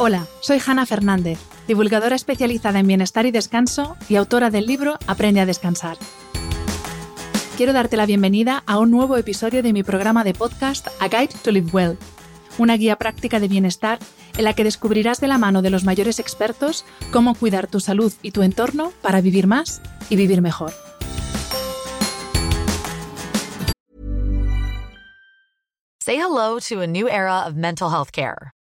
Hola, soy Hanna Fernández, divulgadora especializada en bienestar y descanso y autora del libro Aprende a descansar. Quiero darte la bienvenida a un nuevo episodio de mi programa de podcast A Guide to Live Well, una guía práctica de bienestar en la que descubrirás de la mano de los mayores expertos cómo cuidar tu salud y tu entorno para vivir más y vivir mejor. Say hello to a new era of mental health care.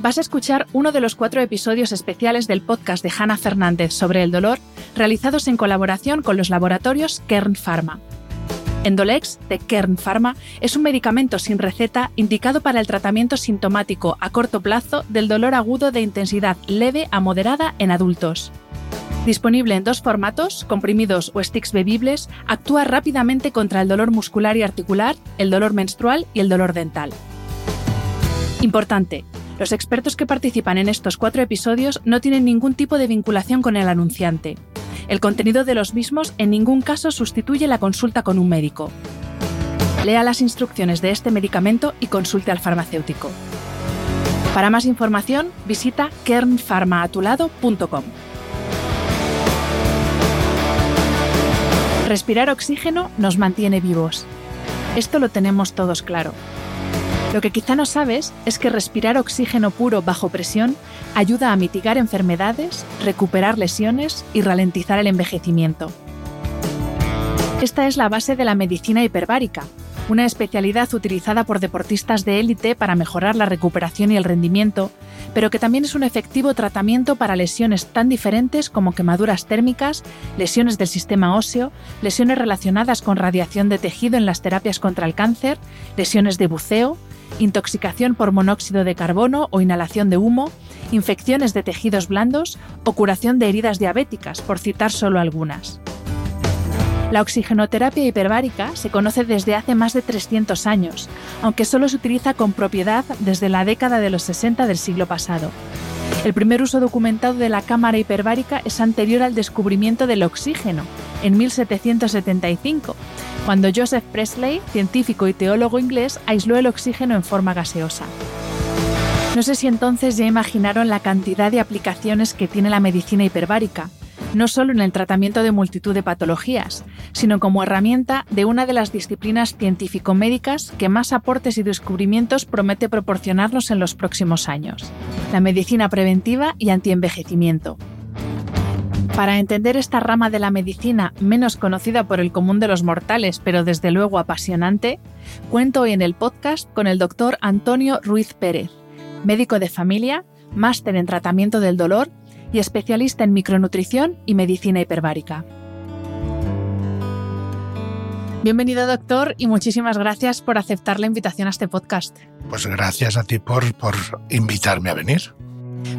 vas a escuchar uno de los cuatro episodios especiales del podcast de Hanna Fernández sobre el dolor, realizados en colaboración con los laboratorios Kern Pharma. Endolex, de Kern Pharma, es un medicamento sin receta indicado para el tratamiento sintomático a corto plazo del dolor agudo de intensidad leve a moderada en adultos. Disponible en dos formatos, comprimidos o sticks bebibles, actúa rápidamente contra el dolor muscular y articular, el dolor menstrual y el dolor dental. Importante, los expertos que participan en estos cuatro episodios no tienen ningún tipo de vinculación con el anunciante. El contenido de los mismos en ningún caso sustituye la consulta con un médico. Lea las instrucciones de este medicamento y consulte al farmacéutico. Para más información, visita kernfarmaatulado.com. Respirar oxígeno nos mantiene vivos. Esto lo tenemos todos claro. Lo que quizá no sabes es que respirar oxígeno puro bajo presión ayuda a mitigar enfermedades, recuperar lesiones y ralentizar el envejecimiento. Esta es la base de la medicina hiperbárica, una especialidad utilizada por deportistas de élite para mejorar la recuperación y el rendimiento, pero que también es un efectivo tratamiento para lesiones tan diferentes como quemaduras térmicas, lesiones del sistema óseo, lesiones relacionadas con radiación de tejido en las terapias contra el cáncer, lesiones de buceo, intoxicación por monóxido de carbono o inhalación de humo, infecciones de tejidos blandos o curación de heridas diabéticas, por citar solo algunas. La oxigenoterapia hiperbárica se conoce desde hace más de 300 años, aunque solo se utiliza con propiedad desde la década de los 60 del siglo pasado. El primer uso documentado de la cámara hiperbárica es anterior al descubrimiento del oxígeno, en 1775, cuando Joseph Presley, científico y teólogo inglés, aisló el oxígeno en forma gaseosa. No sé si entonces ya imaginaron la cantidad de aplicaciones que tiene la medicina hiperbárica, no solo en el tratamiento de multitud de patologías, sino como herramienta de una de las disciplinas científico-médicas que más aportes y descubrimientos promete proporcionarnos en los próximos años, la medicina preventiva y antienvejecimiento. Para entender esta rama de la medicina menos conocida por el común de los mortales, pero desde luego apasionante, cuento hoy en el podcast con el doctor Antonio Ruiz Pérez, médico de familia, máster en tratamiento del dolor y especialista en micronutrición y medicina hiperbárica. Bienvenido doctor y muchísimas gracias por aceptar la invitación a este podcast. Pues gracias a ti por, por invitarme a venir.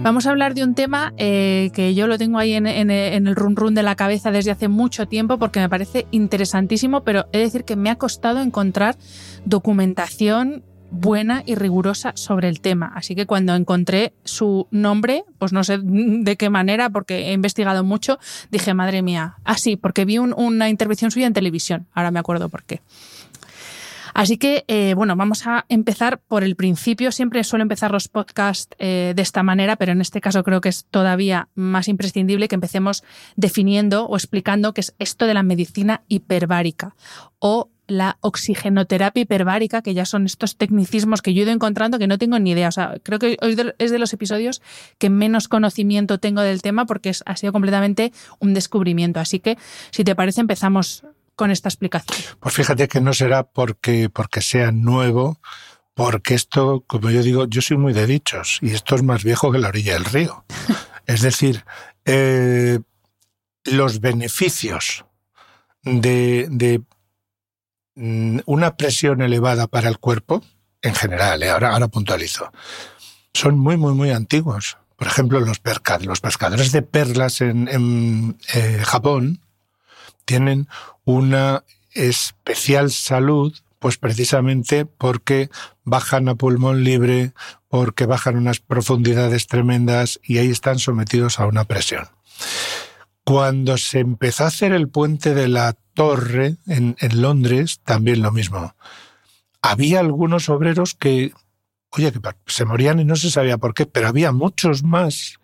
Vamos a hablar de un tema eh, que yo lo tengo ahí en, el run run de la cabeza desde hace mucho tiempo porque me parece interesantísimo, pero he de decir que me ha costado encontrar documentación buena y rigurosa sobre el tema. Así que cuando encontré su nombre, pues no sé de qué manera, porque he investigado mucho, dije, madre mía, así, ah, porque vi una intervención suya en televisión. Ahora me acuerdo por qué. Así que, eh, bueno, vamos a empezar por el principio. Siempre suelo empezar los podcasts eh, de esta manera, pero en este caso creo que es todavía más imprescindible que empecemos definiendo o explicando qué es esto de la medicina hiperbárica o la oxigenoterapia hiperbárica, que ya son estos tecnicismos que yo he ido encontrando que no tengo ni idea. O sea, creo que es de los episodios que menos conocimiento tengo del tema porque ha sido completamente un descubrimiento. Así que, si te parece, empezamos con esta explicación. Pues fíjate que no será porque, porque sea nuevo, porque esto, como yo digo, yo soy muy de dichos y esto es más viejo que la orilla del río. es decir, eh, los beneficios de, una presión elevada para el cuerpo, en general, eh, ahora, ahora puntualizo, son muy, muy, muy antiguos. Por ejemplo, los, los pescadores de perlas en, eh, Japón tienen una especial salud, pues precisamente porque bajan a pulmón libre, porque bajan unas profundidades tremendas y ahí están sometidos a una presión. Cuando se empezó a hacer el puente de la torre en, Londres, también lo mismo. Había algunos obreros que, oye, que se morían y no se sabía por qué, pero había muchos más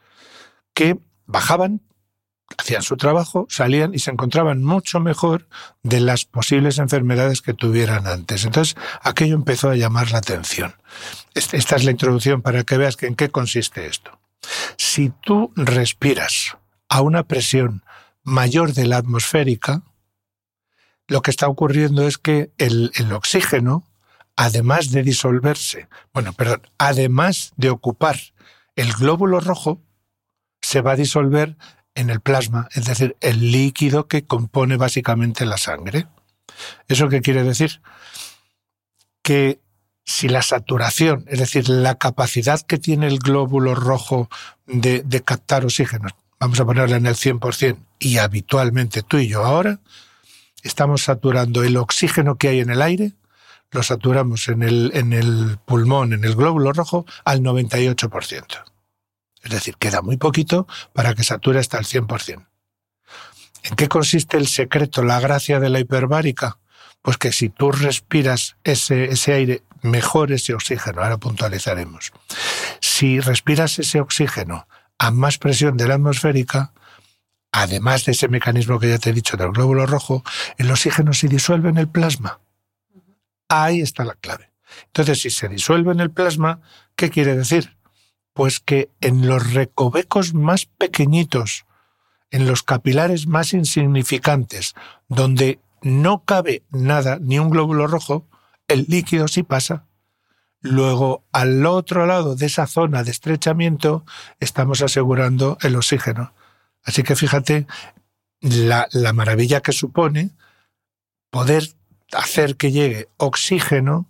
que bajaban, hacían su trabajo, salían y se encontraban mucho mejor de las posibles enfermedades que tuvieran antes. Entonces, aquello empezó a llamar la atención. Esta es la introducción para que veas en qué consiste esto. Si tú respiras a una presión mayor de la atmosférica, lo que está ocurriendo es que el, oxígeno, además de disolverse, bueno, perdón, además de ocupar el glóbulo rojo, se va a disolver en el plasma, es decir, el líquido que compone básicamente la sangre. ¿Eso qué quiere decir? Que si la saturación, es decir, la capacidad que tiene el glóbulo rojo de, captar oxígeno, vamos a ponerla en el 100%, y habitualmente tú y yo ahora, estamos saturando el oxígeno que hay en el aire, lo saturamos en el, en el pulmón, en el glóbulo rojo, al 98%. Es decir, queda muy poquito para que sature hasta el 100%. ¿En qué consiste el secreto, la gracia de la hiperbárica? Pues que si tú respiras ese, ese aire, mejor ese oxígeno. Ahora puntualizaremos. Si respiras ese oxígeno a más presión de la atmosférica, además de ese mecanismo que ya te he dicho del glóbulo rojo, el oxígeno se disuelve en el plasma. Ahí está la clave. Entonces, si se disuelve en el plasma, ¿qué quiere decir? Pues que en los recovecos más pequeñitos, en los capilares más insignificantes, donde no cabe nada, ni un glóbulo rojo, el líquido sí pasa Luego, al otro lado de esa zona de estrechamiento, estamos asegurando el oxígeno. Así que fíjate la, maravilla que supone poder hacer que llegue oxígeno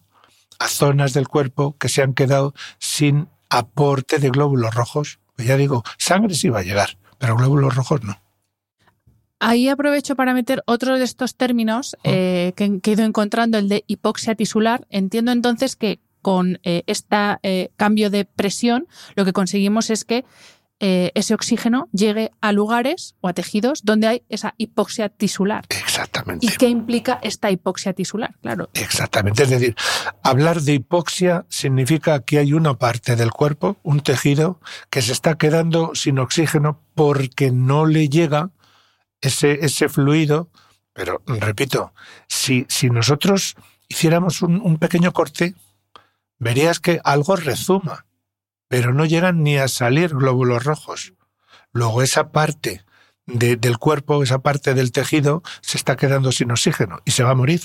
a zonas del cuerpo que se han quedado sin aporte de glóbulos rojos. Pues ya digo, sangre sí va a llegar, pero glóbulos rojos no. Ahí aprovecho para meter otro de estos términos eh, que, he ido encontrando, el de hipoxia tisular. Entiendo entonces que con este cambio de presión, lo que conseguimos es que eh, ese oxígeno llegue a lugares o a tejidos donde hay esa hipoxia tisular. Exactamente. ¿Y qué implica esta hipoxia tisular? Claro. Exactamente. Es decir, hablar de hipoxia significa que hay una parte del cuerpo, un tejido, que se está quedando sin oxígeno porque no le llega ese, ese fluido. Pero, repito, si, si nosotros hiciéramos un pequeño corte, verías que algo rezuma, pero no llegan ni a salir glóbulos rojos. Luego esa parte del cuerpo, esa parte del tejido, se está quedando sin oxígeno y se va a morir.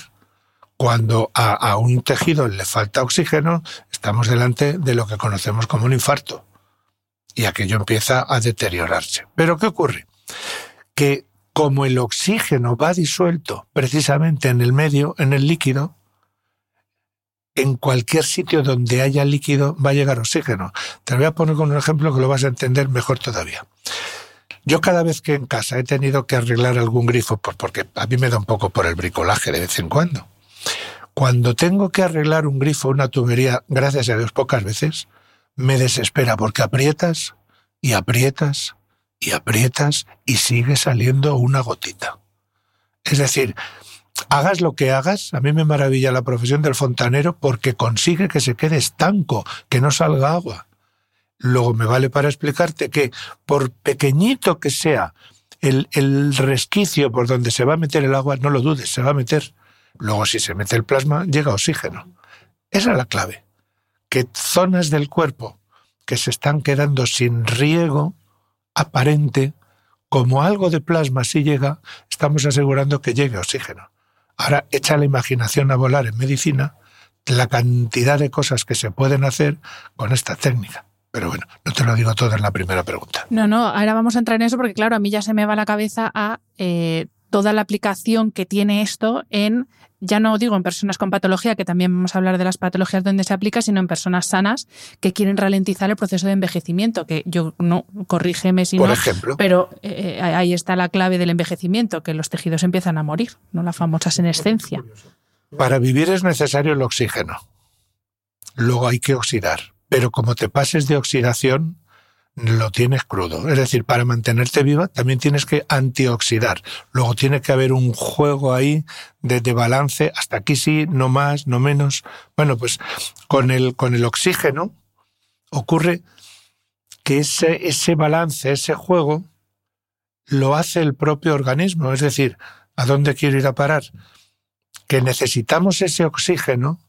Cuando a, a un tejido le falta oxígeno, estamos delante de lo que conocemos como un infarto. Y aquello empieza a deteriorarse. Pero ¿qué ocurre? Que como el oxígeno va disuelto precisamente en el medio, en el líquido, en cualquier sitio donde haya líquido va a llegar oxígeno. Te lo voy a poner con un ejemplo que lo vas a entender mejor todavía. Yo cada vez que en casa he tenido que arreglar algún grifo, porque a mí me da un poco por el bricolaje de vez en cuando, cuando tengo que arreglar un grifo, una tubería, gracias a Dios pocas veces, me desespera porque aprietas y aprietas y aprietas y sigue saliendo una gotita. Es decir, hagas lo que hagas, a mí me maravilla la profesión del fontanero porque consigue que se quede estanco, que no salga agua. Luego me vale para explicarte que por pequeñito que sea el, resquicio por donde se va a meter el agua, no lo dudes, se va a meter. Luego, si se mete el plasma, llega oxígeno. Esa es la clave. Que zonas del cuerpo que se están quedando sin riego aparente, como algo de plasma si llega, estamos asegurando que llegue oxígeno. Ahora echa la imaginación a volar en medicina la cantidad de cosas que se pueden hacer con esta técnica. Pero bueno, no te lo digo todo en la primera pregunta. No, no, ahora vamos a entrar en eso porque claro, a mí ya se me va la cabeza a eh, toda la aplicación que tiene esto en, ya no digo en personas con patología, que también vamos a hablar de las patologías donde se aplica, sino en personas sanas que quieren ralentizar el proceso de envejecimiento, que yo no, corrígeme si Por no, ejemplo. pero eh, ahí está la clave del envejecimiento, que los tejidos empiezan a morir, no la famosa senescencia. Para vivir es necesario el oxígeno. Luego hay que oxidar. Pero como te pases de oxidación, lo tienes crudo. Es decir, para mantenerte viva también tienes que antioxidar. Luego tiene que haber un juego ahí de, balance. Hasta aquí sí, no más, no menos. Bueno, pues con el, con el oxígeno ocurre que ese, ese balance, ese juego, lo hace el propio organismo. Es decir, ¿a dónde quiero ir a parar? Que necesitamos ese oxígeno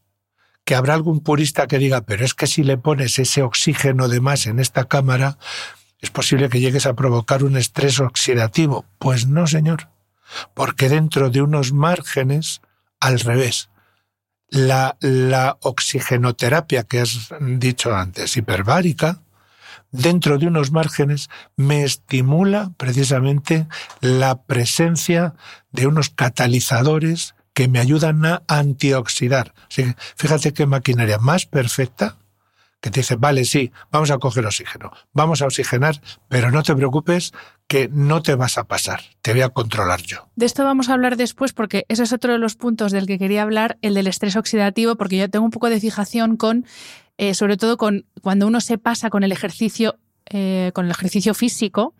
que habrá algún purista que diga, pero es que si le pones ese oxígeno de más en esta cámara, es posible que llegues a provocar un estrés oxidativo. Pues no, señor, porque dentro de unos márgenes, al revés, la, la oxigenoterapia que has dicho antes, hiperbárica, dentro de unos márgenes me estimula precisamente la presencia de unos catalizadores que me ayudan a antioxidar. Fíjate qué maquinaria más perfecta que te dice, vale, sí, vamos a coger oxígeno, vamos a oxigenar, pero no te preocupes que no te vas a pasar, te voy a controlar yo. De esto vamos a hablar después porque ese es otro de los puntos del que quería hablar, el del estrés oxidativo, porque yo tengo un poco de fijación con, eh, sobre todo con cuando uno se pasa con el ejercicio, eh, con el ejercicio físico,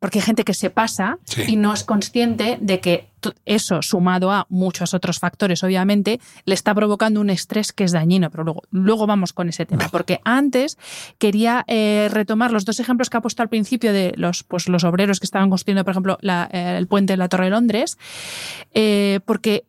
porque hay gente que se pasa Sí. y no es consciente de que eso, sumado a muchos otros factores, obviamente, le está provocando un estrés que es dañino. Pero luego, luego vamos con ese tema. Porque antes quería eh, retomar los dos ejemplos que ha puesto al principio de los, pues, los obreros que estaban construyendo, por ejemplo, la- eh, el puente de la Torre de Londres, eh, porque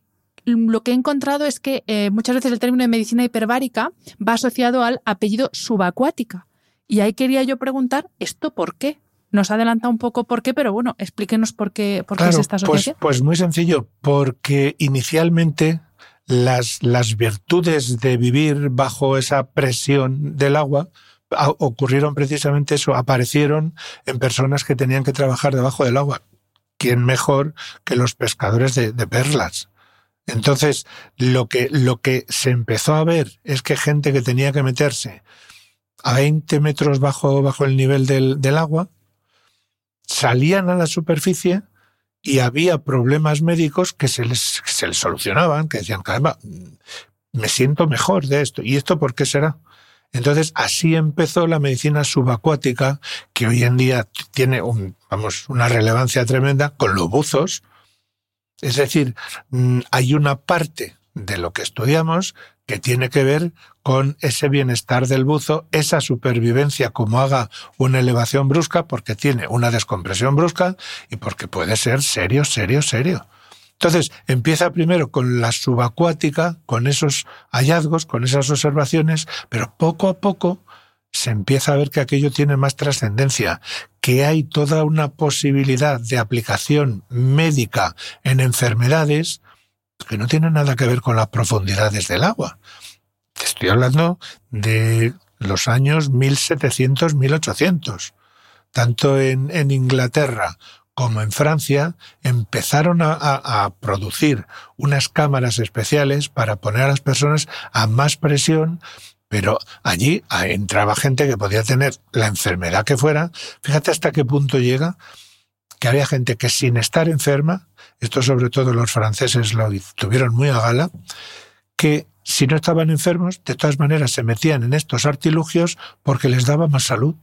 lo que he encontrado es que muchas veces el término de medicina hiperbárica va asociado al apellido subacuática. Y ahí quería yo preguntar, ¿esto por qué? Nos ha adelantado un poco por qué, pero bueno, explíquenos por qué, por qué es esta pues, asociación. pues muy sencillo, porque inicialmente las, las virtudes de vivir bajo esa presión del agua ocurrieron precisamente eso, aparecieron en personas que tenían que trabajar debajo del agua. ¿Quién mejor que los pescadores de, de perlas? Entonces, lo que, lo que se empezó a ver es que gente que tenía que meterse a 20 metros bajo, bajo el nivel del, del agua, salían a la superficie y había problemas médicos que se les, que se les solucionaban, que decían, caramba, me siento mejor de esto. ¿Y esto por qué será? Entonces, así empezó la medicina subacuática, que hoy en día tiene vamos, una relevancia tremenda con los buzos. Es decir, mm, hay una parte de lo que estudiamos que tiene que ver con ese bienestar del buzo, esa supervivencia como haga una elevación brusca, porque tiene una descompresión brusca y porque puede ser serio, serio, serio. Entonces, empieza primero con la subacuática, con esos hallazgos, con esas observaciones, pero poco a poco se empieza a ver que aquello tiene más trascendencia, que hay toda una posibilidad de aplicación médica en enfermedades que no tienen nada que ver con las profundidades del agua. Estoy hablando de los años 1700, 1800. Tanto en, Inglaterra como en Francia empezaron a, a, producir unas cámaras especiales para poner a las personas a más presión, pero allí entraba gente que podía tener la enfermedad que fuera. Fíjate hasta qué punto llega que había gente que sin estar enferma, esto sobre todo los franceses lo tuvieron muy a gala, que si no estaban enfermos, de todas maneras se metían en estos artilugios porque les daba más salud.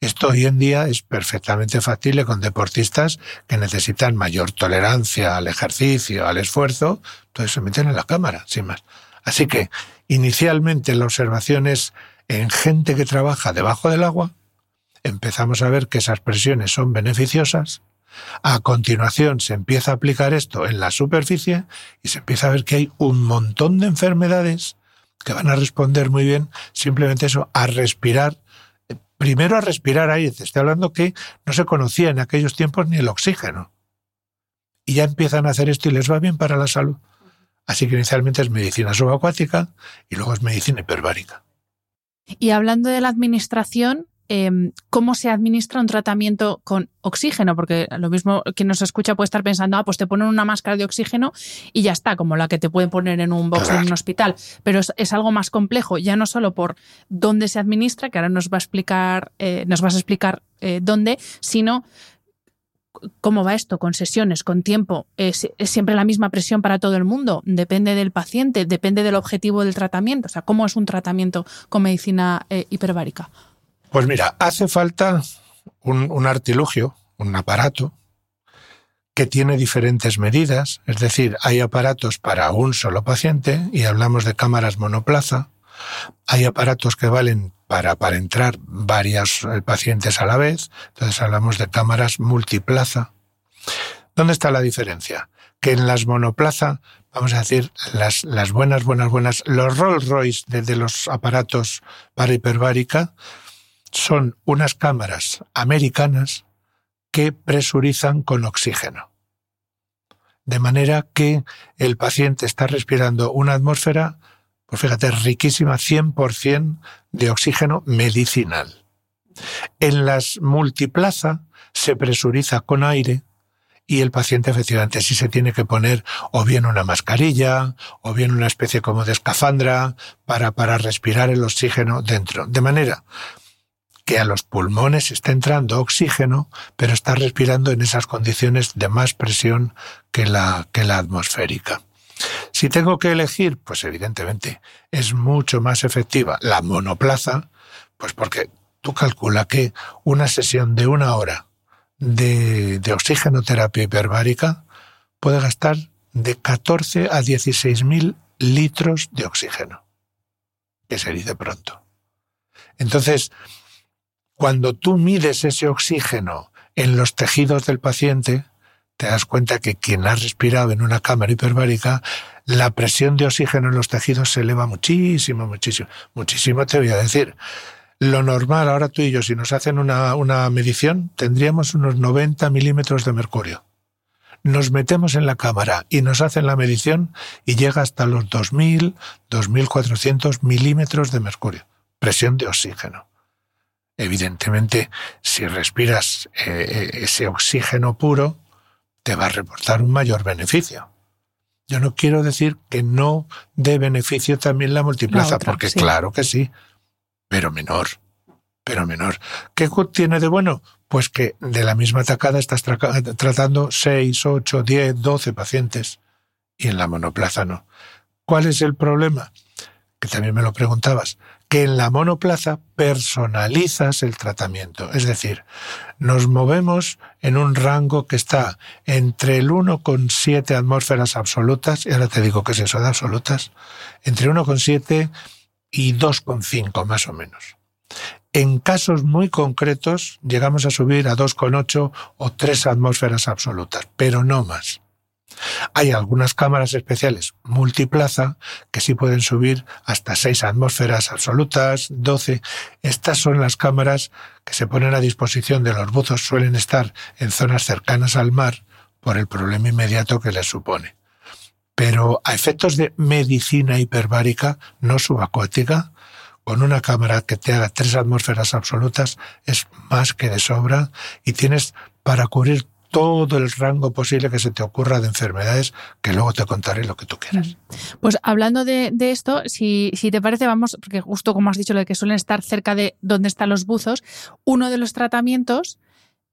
Esto hoy en día es perfectamente factible con deportistas que necesitan mayor tolerancia al ejercicio, al esfuerzo, entonces se meten en la cámara, sin más. Así que inicialmente la observación es en gente que trabaja debajo del agua, empezamos a ver que esas presiones son beneficiosas A continuación se empieza a aplicar esto en la superficie y se empieza a ver que hay un montón de enfermedades que van a responder muy bien simplemente eso, a respirar. Primero a respirar aire. Estoy hablando que no se conocía en aquellos tiempos ni el oxígeno. Y ya empiezan a hacer esto y les va bien para la salud. Así que inicialmente es medicina subacuática y luego es medicina hiperbárica. Y hablando de la administración, Em, cómo se administra un tratamiento con oxígeno, porque lo mismo quien nos escucha puede estar pensando, ah, pues te ponen una máscara de oxígeno y ya está, como la que te pueden poner en un box en un hospital. Pero es, algo más complejo, ya no solo por dónde se administra, que ahora nos va a explicar, eh, nos vas a explicar eh, dónde, sino cómo va esto, con sesiones, con tiempo. ¿Es, siempre la misma presión para todo el mundo? ¿Depende del paciente? ¿Depende del objetivo del tratamiento? O sea, ¿cómo es un tratamiento con medicina eh, hiperbárica? Pues mira, hace falta un, artilugio, un aparato, que tiene diferentes medidas, es decir, hay aparatos para un solo paciente y hablamos de cámaras monoplaza, hay aparatos que valen para, para entrar varios eh, pacientes a la vez, entonces hablamos de cámaras multiplaza. ¿Dónde está la diferencia? Que en las monoplaza, vamos a decir, las, las buenas, buenas, buenas, los Rolls Royce de, de los aparatos para hiperbárica, son unas cámaras americanas que presurizan con oxígeno. De manera que el paciente está respirando una atmósfera, pues fíjate, riquísima, 100% de oxígeno medicinal. En las multiplaza se presuriza con aire y el paciente efectivamente sí se tiene que poner o bien una mascarilla o bien una especie como de escafandra para, para respirar el oxígeno dentro. De manera que a los pulmones está entrando oxígeno, pero está respirando en esas condiciones de más presión que la, que la atmosférica. Si tengo que elegir, pues evidentemente es mucho más efectiva la monoplaza, pues porque tú calcula que una sesión de una hora de, de oxigenoterapia hiperbárica puede gastar de 14 a 16 mil litros de oxígeno, que se dice pronto. Entonces, cuando tú mides ese oxígeno en los tejidos del paciente, te das cuenta que quien ha respirado en una cámara hiperbárica, la presión de oxígeno en los tejidos se eleva muchísimo, muchísimo. Muchísimo te voy a decir. Lo normal, ahora tú y yo, si nos hacen una, una medición, tendríamos unos 90 milímetros de mercurio. Nos metemos en la cámara y nos hacen la medición y llega hasta los 2.000, 2.400 milímetros de mercurio. Presión de oxígeno. Evidentemente, si respiras eh, eh, ese oxígeno puro, te va a reportar un mayor beneficio. Yo no quiero decir que no dé beneficio también la multiplaza, porque claro que sí, pero menor, pero menor. ¿Qué tiene de bueno? Pues que de la misma tacada estás tratando 6, 8, 10, 12 pacientes y en la monoplaza no. ¿Cuál es el problema? Que también me lo preguntabas que en la monoplaza personalizas el tratamiento. Es decir, nos movemos en un rango que está entre el 1,7 atmósferas absolutas, y ahora te digo que es eso de absolutas, entre 1,7 y 2,5 más o menos. En casos muy concretos llegamos a subir a 2,8 o 3 atmósferas absolutas, pero no más. Hay algunas cámaras especiales multiplaza que sí pueden subir hasta 6 atmósferas absolutas, 12. Estas son las cámaras que se ponen a disposición de los buzos, suelen estar en zonas cercanas al mar por el problema inmediato que les supone. Pero a efectos de medicina hiperbárica no subacuática, con una cámara que te haga tres atmósferas absolutas es más que de sobra y tienes para cubrir todo el rango posible que se te ocurra de enfermedades, que luego te contaré lo que tú quieras. Mm. Pues hablando de, esto, si, si, te parece, vamos, porque justo como has dicho, lo de que suelen estar cerca de donde están los buzos, uno de los tratamientos,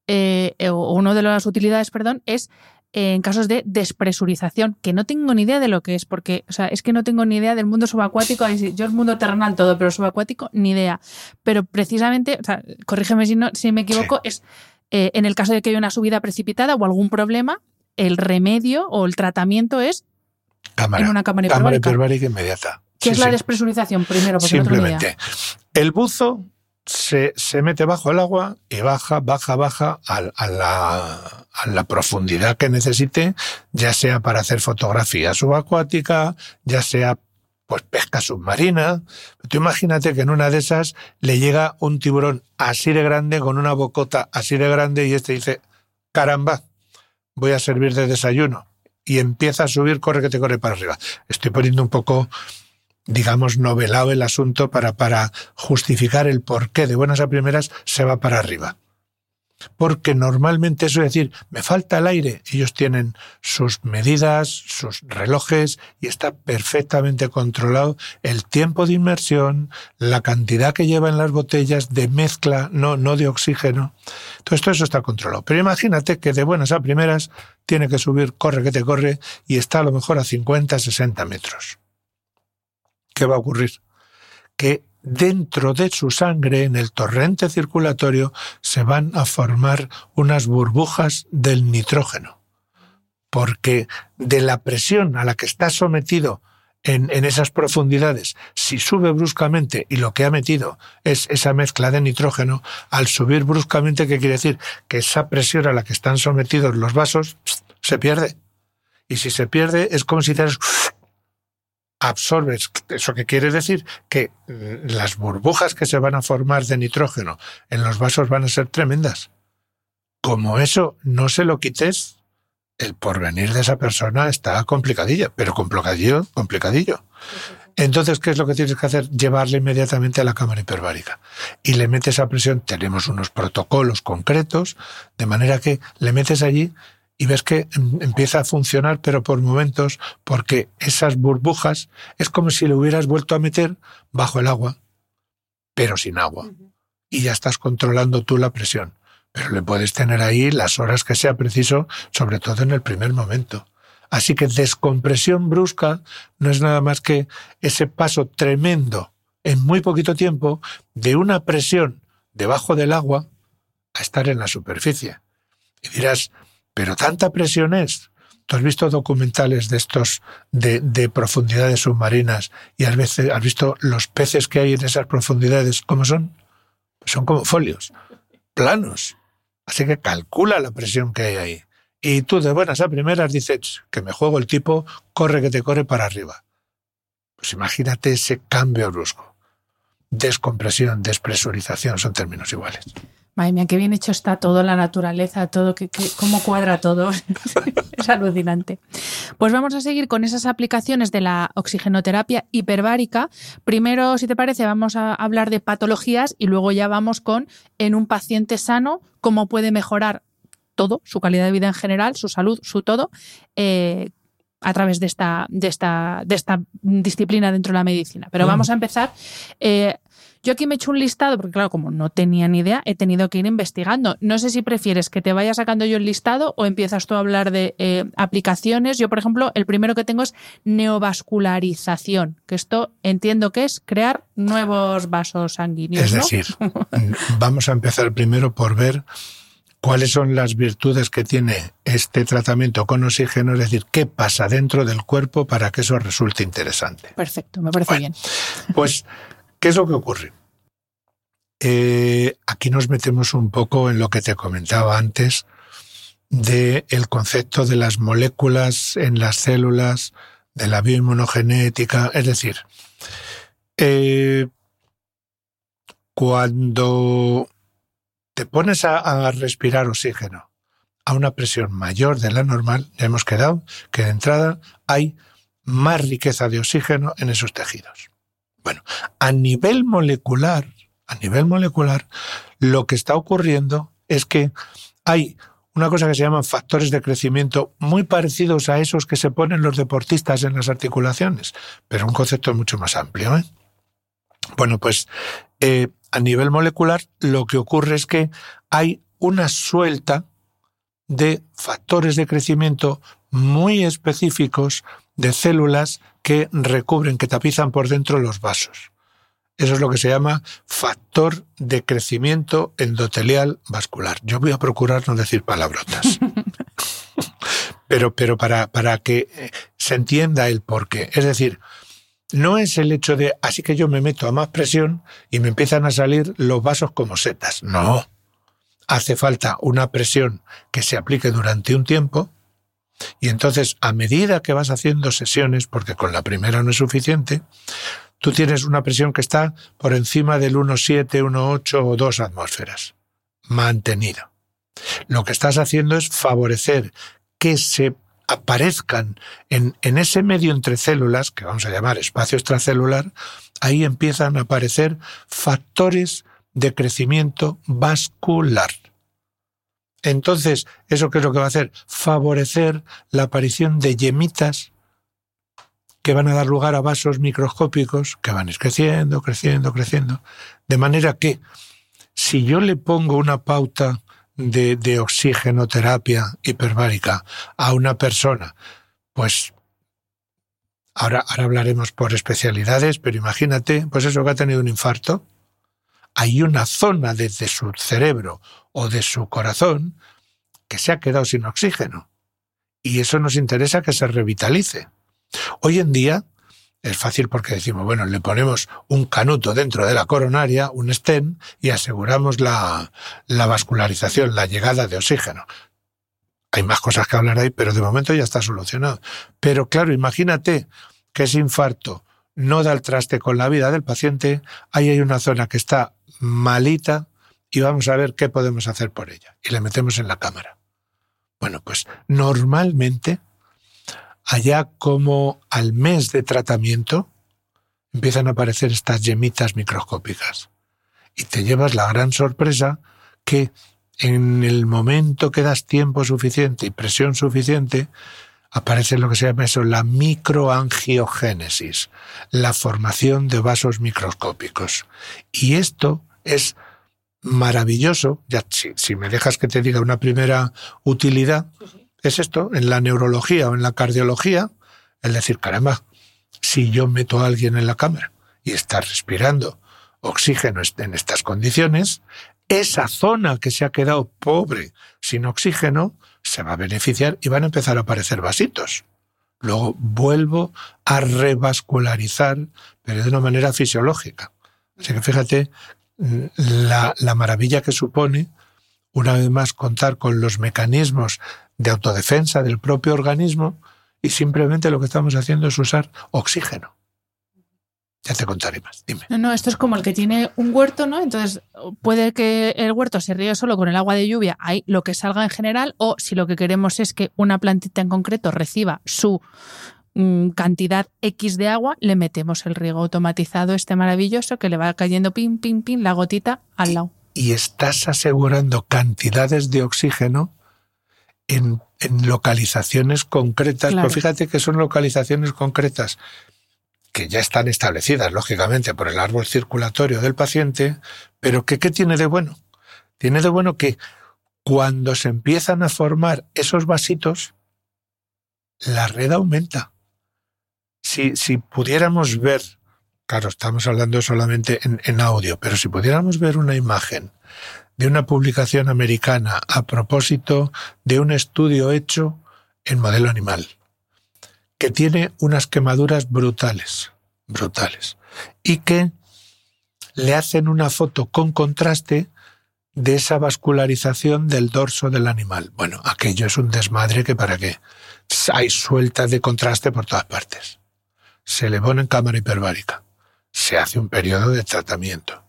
eh, o uno de las utilidades, perdón, es en casos de despresurización, que no tengo ni idea de lo que es, porque, o sea, es que no tengo ni idea del mundo subacuático, yo el mundo terrenal todo, pero subacuático ni idea. Pero precisamente, o sea, corrígeme si, no, si me equivoco, es eh, en el caso de que haya una subida precipitada o algún problema, el remedio o el tratamiento es en una cámara hiperbárica. hiperbárica inmediata. ¿Qué es la despresurización primero? Simplemente, el buzo se, mete bajo el agua y baja, baja, baja a, la, a, la, profundidad que necesite, ya sea para hacer fotografía subacuática, ya sea pues pesca submarina. Tú imagínate que en una de esas le llega un tiburón así de grande, con una bocota así de grande, y este dice, caramba, voy a servir de desayuno. Y empieza a subir, corre que te corre para arriba. Estoy poniendo un poco digamos, novelado el asunto para, para justificar el por qué de buenas a primeras se va para arriba. Porque normalmente eso es decir, me falta el aire. Ellos tienen sus medidas, sus relojes y está perfectamente controlado el tiempo de inmersión, la cantidad que lleva en las botellas de mezcla, no, no de oxígeno. Todo esto eso está controlado. Pero imagínate que de buenas a primeras tiene que subir, corre que te corre, y está a lo mejor a 50, 60 metros. ¿qué va a ocurrir? Que dentro de su sangre, en el torrente circulatorio, se van a formar unas burbujas del nitrógeno. Porque de la presión a la que está sometido en, en, esas profundidades, si sube bruscamente y lo que ha metido es esa mezcla de nitrógeno, al subir bruscamente, ¿qué quiere decir? Que esa presión a la que están sometidos los vasos se pierde. Y si se pierde, es como si te absorbes. ¿Eso qué quiere decir? Que las burbujas que se van a formar de nitrógeno en los vasos van a ser tremendas. Como eso no se lo quites, el porvenir de esa persona está complicadillo, pero complicadillo, complicadillo. Entonces, ¿qué es lo que tienes que hacer? Llevarle inmediatamente a la cámara hiperbárica. Y le metes a presión, tenemos unos protocolos concretos, de manera que le metes allí y ves que em, empieza a funcionar, pero por momentos, porque esas burbujas es como si le hubieras vuelto a meter bajo el agua, pero sin agua. Y ya estás controlando tú la presión. Pero le puedes tener ahí las horas que sea preciso, sobre todo en el primer momento. Así que descompresión brusca no es nada más que ese paso tremendo en muy poquito tiempo de una presión debajo del agua a estar en la superficie. Y dirás, pero tanta presión es. Tú has visto documentales de estos de, de profundidades submarinas y has, veces, has visto los peces que hay en esas profundidades, ¿cómo son? Son como folios, planos. Así que calcula la presión que hay ahí. Y tú de buenas a primeras dices que me juego el tipo, corre que te corre para arriba. Pues imagínate ese cambio brusco. Descompresión, despresurización son términos iguales. Madre mía, qué bien hecho está todo, la naturaleza, todo, que, cómo cuadra todo. es alucinante. Pues vamos a seguir con esas aplicaciones de la oxigenoterapia hiperbárica. Primero, si te parece, vamos a hablar de patologías y luego ya vamos con, en un paciente sano, cómo puede mejorar todo, su calidad de vida en general, su salud, su todo, eh, a través de esta, de, esta, de esta disciplina dentro de la medicina. Pero vamos a empezar. Eh, yo aquí me he hecho un listado, porque claro, como no tenía ni idea, he tenido que ir investigando. No sé si prefieres que te vaya sacando yo el listado o empiezas tú a hablar de eh, aplicaciones. Yo, por ejemplo, el primero que tengo es neovascularización, que esto entiendo que es crear nuevos vasos sanguíneos. Es decir, vamos a empezar primero por ver cuáles son las virtudes que tiene este tratamiento con oxígeno, es decir, qué pasa dentro del cuerpo para que eso resulte interesante. Perfecto, me parece bien. Pues ¿Qué es lo que ocurre? Eh, aquí nos metemos un poco en lo que te comentaba antes del el concepto de las moléculas en las células, de la bioinmunogenética, es decir, eh, cuando te pones a, respirar oxígeno a una presión mayor de la normal, ya hemos quedado que de entrada hay más riqueza de oxígeno en esos tejidos. Bueno, a nivel molecular, a nivel molecular, lo que está ocurriendo es que hay una cosa que se llaman factores de crecimiento muy parecidos a esos que se ponen los deportistas en las articulaciones, pero un concepto mucho más amplio. ¿eh? Bueno, pues eh, a nivel molecular lo que ocurre es que hay una suelta de factores de crecimiento muy específicos de células que recubren, que tapizan por dentro los vasos. Eso es lo que se llama factor de crecimiento endotelial vascular. Yo voy a procurar no decir palabrotas. pero, pero para, para que eh, se entienda el porqué. Es decir, no es el hecho de, así que yo me meto a más presión y me empiezan a salir los vasos como setas. No. Hace falta una presión que se aplique durante un tiempo y entonces a medida que vas haciendo sesiones, porque con la primera no es suficiente, tú tienes una presión que está por encima del 1,7, 1,8 o 2 atmósferas. Mantenida. Lo que estás haciendo es favorecer que se aparezcan en, en, ese medio entre células, que vamos a llamar espacio extracelular, ahí empiezan a aparecer factores de crecimiento vascular. Entonces, ¿eso qué es lo que va a hacer? Favorecer la aparición de yemitas que van a dar lugar a vasos microscópicos que van creciendo, creciendo, creciendo. De manera que, si yo le pongo una pauta de, de oxigenoterapia hiperbárica a una persona, pues ahora, ahora hablaremos por especialidades, pero imagínate, pues eso que ha tenido un infarto, hay una zona desde su cerebro o de su corazón que se ha quedado sin oxígeno. Y eso nos interesa que se revitalice. Hoy en día es fácil porque decimos, bueno, le ponemos un canuto dentro de la coronaria, un stent, y aseguramos la, la vascularización, la llegada de oxígeno. Hay más cosas que hablar ahí, pero de momento ya está solucionado. Pero claro, imagínate que ese infarto no da el traste con la vida del paciente, ahí hay una zona que está malita y vamos a ver qué podemos hacer por ella. Y le metemos en la cámara. Bueno, pues normalmente allá como al mes de tratamiento, empiezan a aparecer estas yemitas microscópicas. Y te llevas la gran sorpresa que en el momento que das tiempo suficiente y presión suficiente, aparece lo que se llama eso, la microangiogénesis, la formación de vasos microscópicos. Y esto es maravilloso, ya si, si me dejas que te diga una primera utilidad, es esto, en la neurología o en la cardiología, el decir, caramba, si yo meto a alguien en la cámara y está respirando oxígeno en estas condiciones, esa zona que se ha quedado pobre sin oxígeno se va a beneficiar y van a empezar a aparecer vasitos. Luego vuelvo a revascularizar, pero de una manera fisiológica. Así que fíjate la, la maravilla que supone, una vez más, contar con los mecanismos de autodefensa del propio organismo y simplemente lo que estamos haciendo es usar oxígeno. Ya te contaré más. Dime. No, no, esto es como el que tiene un huerto, ¿no? Entonces, puede que el huerto se ríe solo con el agua de lluvia, hay lo que salga en general, o si lo que queremos es que una plantita en concreto reciba su mm, cantidad X de agua, le metemos el riego automatizado este maravilloso que le va cayendo pim, pim, pim, la gotita al lado. Y estás asegurando cantidades de oxígeno en, localizaciones concretas, pero fíjate que son localizaciones concretas que ya están establecidas, lógicamente, por el árbol circulatorio del paciente, pero que ¿qué tiene de bueno? Tiene de bueno que cuando se empiezan a formar esos vasitos, la red aumenta. Si, si pudiéramos ver, claro, estamos hablando solamente en, en audio, pero si pudiéramos ver una imagen de una publicación americana a propósito de un estudio hecho en modelo animal, que tiene unas quemaduras brutales, brutales, y que le hacen una foto con contraste de esa vascularización del dorso del animal. Bueno, aquello es un desmadre que para qué. Hay sueltas de contraste por todas partes. Se le pone en cámara hiperbárica. Se hace un periodo de tratamiento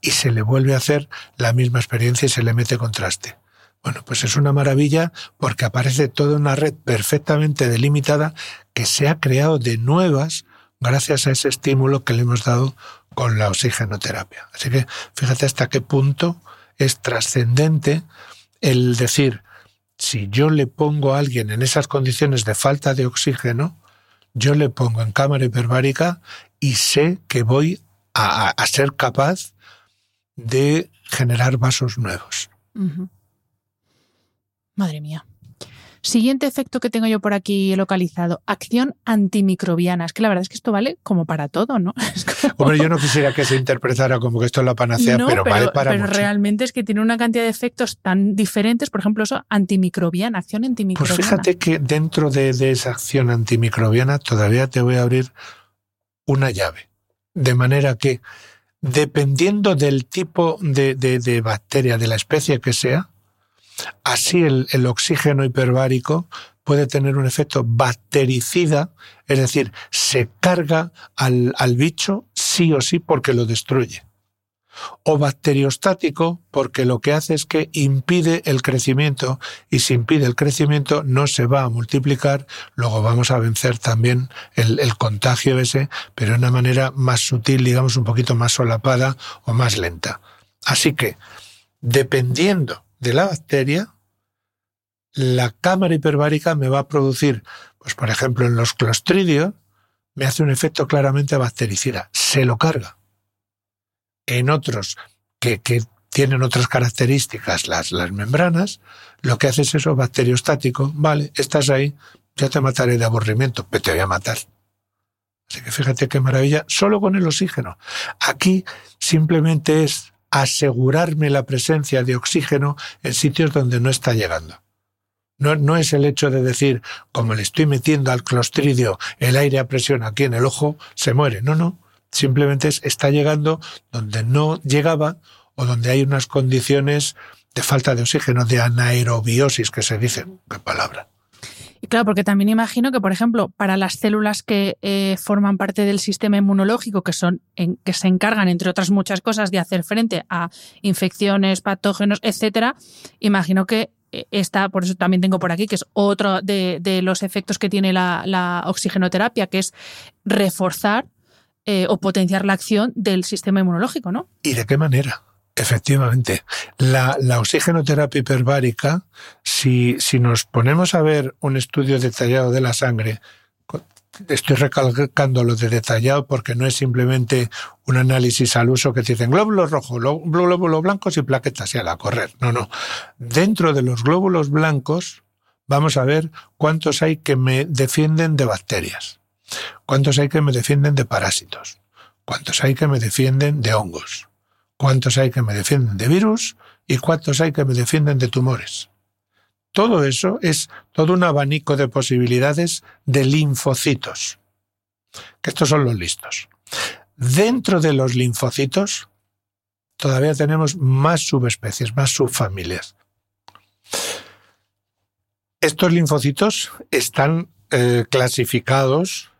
y se le vuelve a hacer la misma experiencia y se le mete contraste. Bueno, pues es una maravilla porque aparece toda una red perfectamente delimitada que se ha creado de nuevas gracias a ese estímulo que le hemos dado con la oxigenoterapia. Así que fíjate hasta qué punto es trascendente el decir, si yo le pongo a alguien en esas condiciones de falta de oxígeno, yo le pongo en cámara hiperbárica y sé que voy a, a ser capaz de generar vasos nuevos. Madre mía. Siguiente efecto que tengo yo por aquí localizado, acción antimicrobiana. Es que la verdad es que esto vale como para todo, ¿no? Hombre, yo no quisiera que se interpretara como que esto es la panacea, pero, vale para Pero realmente es que tiene una cantidad de efectos tan diferentes, por ejemplo, eso, antimicrobiana, acción antimicrobiana. Pues fíjate que dentro de, de esa acción antimicrobiana todavía te voy a abrir una llave. De manera que, dependiendo del tipo de, bacteria, de la especie que sea, así el, oxígeno hiperbárico puede tener un efecto bactericida, es decir, se carga al, al bicho sí o sí porque lo destruye o bacteriostático porque lo que hace es que impide el crecimiento y si impide el crecimiento no se va a multiplicar, luego vamos a vencer también el, contagio ese, pero de una manera más sutil, digamos un poquito más solapada o más lenta. Así que, dependiendo de la bacteria, la cámara hiperbárica me va a producir, pues por ejemplo en los clostridios, me hace un efecto claramente bactericida, se lo carga en otros que, tienen otras características, las, las membranas, lo que hace es eso, bacteriostático, vale, estás ahí, ya te mataré de aburrimiento, pero te voy a matar. Así que fíjate qué maravilla, solo con el oxígeno. Aquí simplemente es asegurarme la presencia de oxígeno en sitios donde no está llegando. No, no, es el hecho de decir, como le estoy metiendo al clostridio el aire a presión aquí en el ojo, se muere. No, no. Simplemente está llegando donde no llegaba o donde hay unas condiciones de falta de oxígeno, de anaerobiosis, que se dice, qué palabra. Y claro, porque también imagino que, por ejemplo, para las células que eh, forman parte del sistema inmunológico, que son que se encargan, entre otras muchas cosas, de hacer frente a infecciones, patógenos, etcétera, imagino que eh, esta, por eso también tengo por aquí, que es otro de, los efectos que tiene la, la oxigenoterapia, que es reforzar eh, o potenciar la acción del sistema inmunológico, ¿no? ¿Y de qué manera? Efectivamente. La, oxigenoterapia hiperbárica, si, si nos ponemos a ver un estudio detallado de la sangre, estoy recalcando lo de detallado porque no es simplemente un análisis al uso que dicen glóbulos rojos, glóbulos blancos y plaquetas y a la correr. No, no. Dentro de los glóbulos blancos vamos a ver cuántos hay que me defienden de bacterias. ¿Cuántos hay que me defienden de parásitos? ¿Cuántos hay que me defienden de hongos? ¿Cuántos hay que me defienden de virus? ¿Y cuántos hay que me defienden de tumores? Todo eso es todo un abanico de posibilidades de linfocitos. Que estos son los listos. Dentro de los linfocitos todavía tenemos más subespecies, más subfamilias. Estos linfocitos están eh, clasificados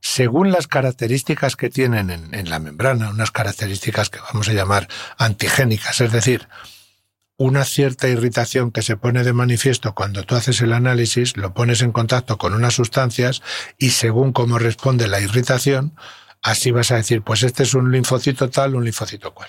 según las características que tienen en, la membrana, unas características que vamos a llamar antigénicas, es decir, una cierta irritación que se pone de manifiesto cuando tú haces el análisis, lo pones en contacto con unas sustancias y según cómo responde la irritación, así vas a decir, pues este es un linfocito tal, un linfocito cual.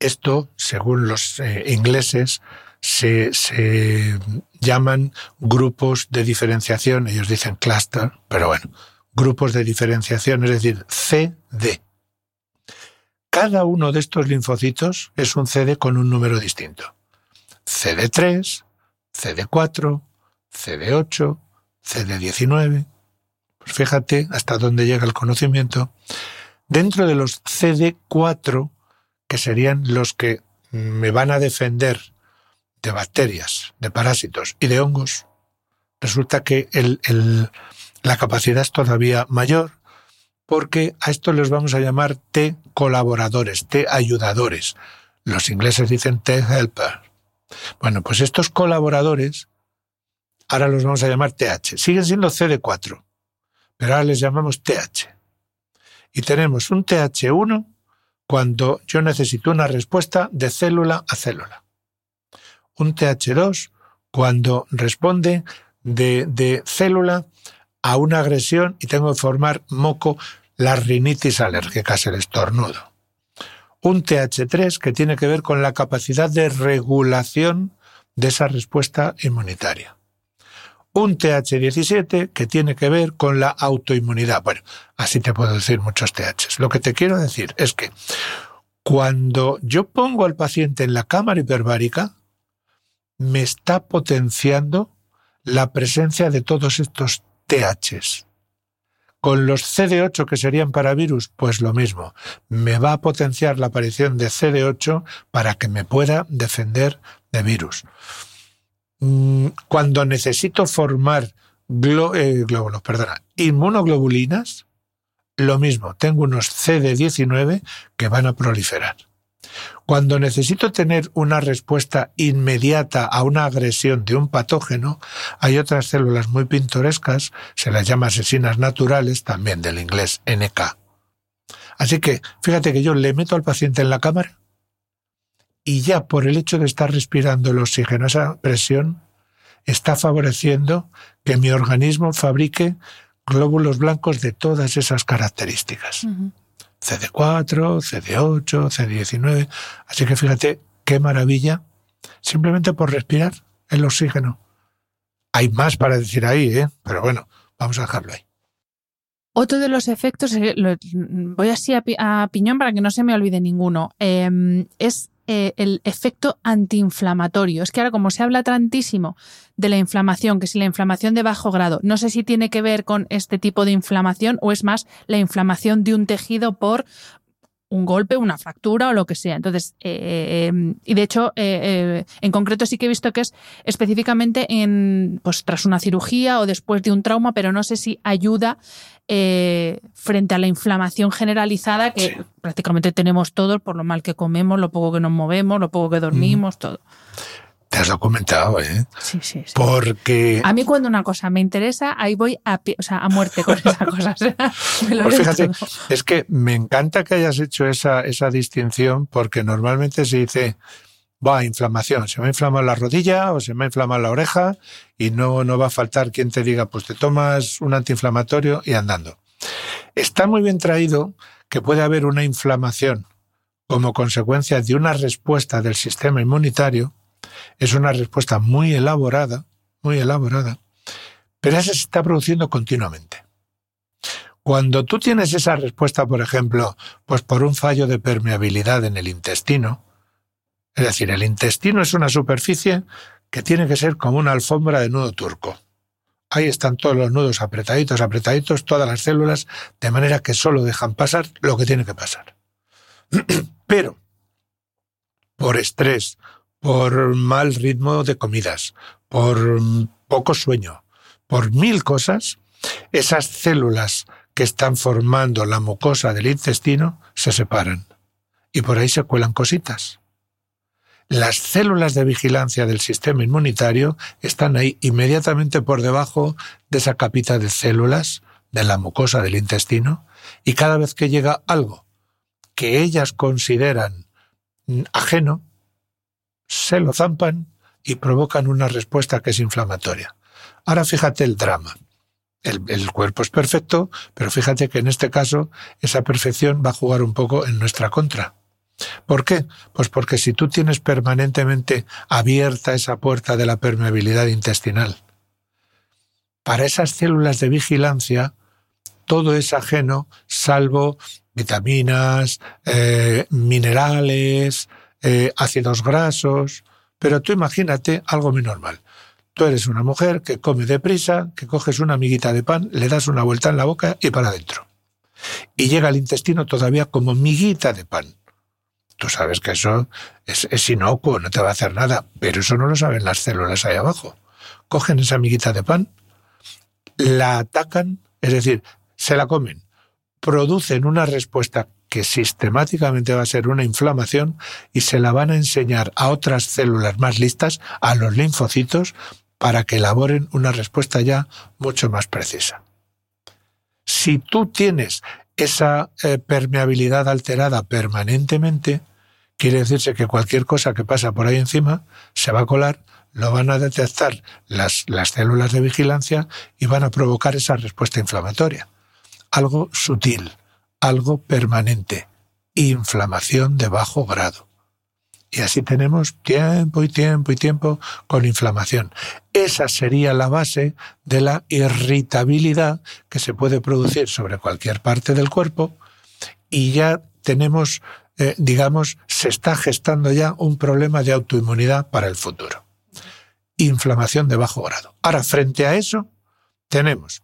Esto, según los eh, ingleses, se, se llaman grupos de diferenciación, ellos dicen cluster, pero bueno, grupos de diferenciación, es decir, CD. Cada uno de estos linfocitos es un CD con un número distinto. CD3, CD4, CD8, CD19. Pues fíjate hasta dónde llega el conocimiento. Dentro de los CD4, que serían los que me van a defender de bacterias, de parásitos y de hongos, resulta que la capacidad es todavía mayor porque a esto les vamos a llamar T colaboradores, T ayudadores. Los ingleses dicen T helper. Bueno, pues estos colaboradores ahora los vamos a llamar TH. Siguen siendo CD4, pero ahora les llamamos TH. Y tenemos un TH1 cuando yo necesito una respuesta de célula a célula un TH2 cuando responde de, célula a una agresión y tengo que formar moco, la rinitis alérgica, el estornudo. Un TH3 que tiene que ver con la capacidad de regulación de esa respuesta inmunitaria. Un TH17 que tiene que ver con la autoinmunidad. Bueno, así te puedo decir muchos THs. Lo que te quiero decir es que cuando yo pongo al paciente en la cámara hiperbárica, me está potenciando la presencia de todos estos THs. Con los CD8 que serían para virus, pues lo mismo. Me va a potenciar la aparición de CD8 para que me pueda defender de virus. Mm, cuando necesito formar eh, glóbulos, perdona, inmunoglobulinas, lo mismo, tengo unos CD19 que van a proliferar. Cuando necesito tener una respuesta inmediata a una agresión de un patógeno, hay otras células muy pintorescas, se las llama asesinas naturales, también del inglés NK. Así que, fíjate que yo le meto al paciente en la cámara y ya por el hecho de estar respirando el oxígeno a esa presión, está favoreciendo que mi organismo fabrique glóbulos blancos de todas esas características. CD4, CD8, CD19. Así que fíjate qué maravilla, simplemente por respirar el oxígeno. Hay más para decir ahí, ¿eh? pero bueno, vamos a dejarlo ahí. Otro de los efectos, eh, voy así a, piñón para que no se me olvide ninguno, em, es eh, el efecto antiinflamatorio. Es que ahora como se habla tantísimo de la inflamación, que si la inflamación de bajo grado, no sé si tiene que ver con este tipo de inflamación o es más la inflamación de un tejido por un golpe, una fractura o lo que sea. Entonces, eh, eh, y de hecho, eh, en concreto sí que he visto que es específicamente en, pues, tras una cirugía o después de un trauma, pero no sé si ayuda frente a la inflamación generalizada que prácticamente tenemos todos por lo mal que comemos, lo poco que nos movemos, lo poco que dormimos, todo. Te has documentado, ¿eh? Sí, sí, sí. Porque... A mí cuando una cosa me interesa, ahí voy a, o sea, a muerte con esa cosa. pues fíjate, es que me encanta que hayas hecho esa, esa distinción porque normalmente se dice, va, inflamación, se me ha inflamado la rodilla o se me ha inflamado la oreja y no, no va a faltar quien te diga, pues te tomas un antiinflamatorio y andando. Está muy bien traído que puede haber una inflamación como consecuencia de una respuesta del sistema inmunitario es una respuesta muy elaborada, muy elaborada, pero esa se está produciendo continuamente. Cuando tú tienes esa respuesta, por ejemplo, pues por un fallo de permeabilidad en el intestino, es decir, el intestino es una superficie que tiene que ser como una alfombra de nudo turco. Ahí están todos los nudos apretaditos, apretaditos, todas las células, de manera que solo dejan pasar lo que tiene que pasar. Pero, por estrés, por mal ritmo de comidas, por poco sueño, por mil cosas, esas células que están formando la mucosa del intestino se separan y por ahí se cuelan cositas. Las células de vigilancia del sistema inmunitario están ahí inmediatamente por debajo de esa capita de células de la mucosa del intestino y cada vez que llega algo que ellas consideran ajeno, se lo zampan y provocan una respuesta que es inflamatoria. Ahora fíjate el drama. El, cuerpo es perfecto, pero fíjate que en este caso esa perfección va a jugar un poco en nuestra contra. ¿Por qué? Pues porque si tú tienes permanentemente abierta esa puerta de la permeabilidad intestinal, para esas células de vigilancia, todo es ajeno, salvo vitaminas, eh, minerales, eh, ácidos grasos, pero tú imagínate algo muy normal. Tú eres una mujer que come deprisa, que coges una amiguita de pan, le das una vuelta en la boca y para adentro. Y llega al intestino todavía como miguita de pan. Tú sabes que eso es, es, inocuo, no te va a hacer nada, pero eso no lo saben las células ahí abajo. Cogen esa amiguita de pan, la atacan, es decir, se la comen, producen una respuesta que sistemáticamente va a ser una inflamación y se la van a enseñar a otras células más listas, a los linfocitos, para que elaboren una respuesta ya mucho más precisa. Si tú tienes esa eh, permeabilidad alterada permanentemente, quiere decirse que cualquier cosa que pasa por ahí encima se va a colar, lo van a detectar las, las células de vigilancia y van a provocar esa respuesta inflamatoria. Algo sutil, algo permanente, inflamación de bajo grado. Y así tenemos tiempo y tiempo y tiempo con inflamación. Esa sería la base de la irritabilidad que se puede producir sobre cualquier parte del cuerpo y ya tenemos, eh, digamos, se está gestando ya un problema de autoinmunidad para el futuro. Inflamación de bajo grado. Ahora, frente a eso, tenemos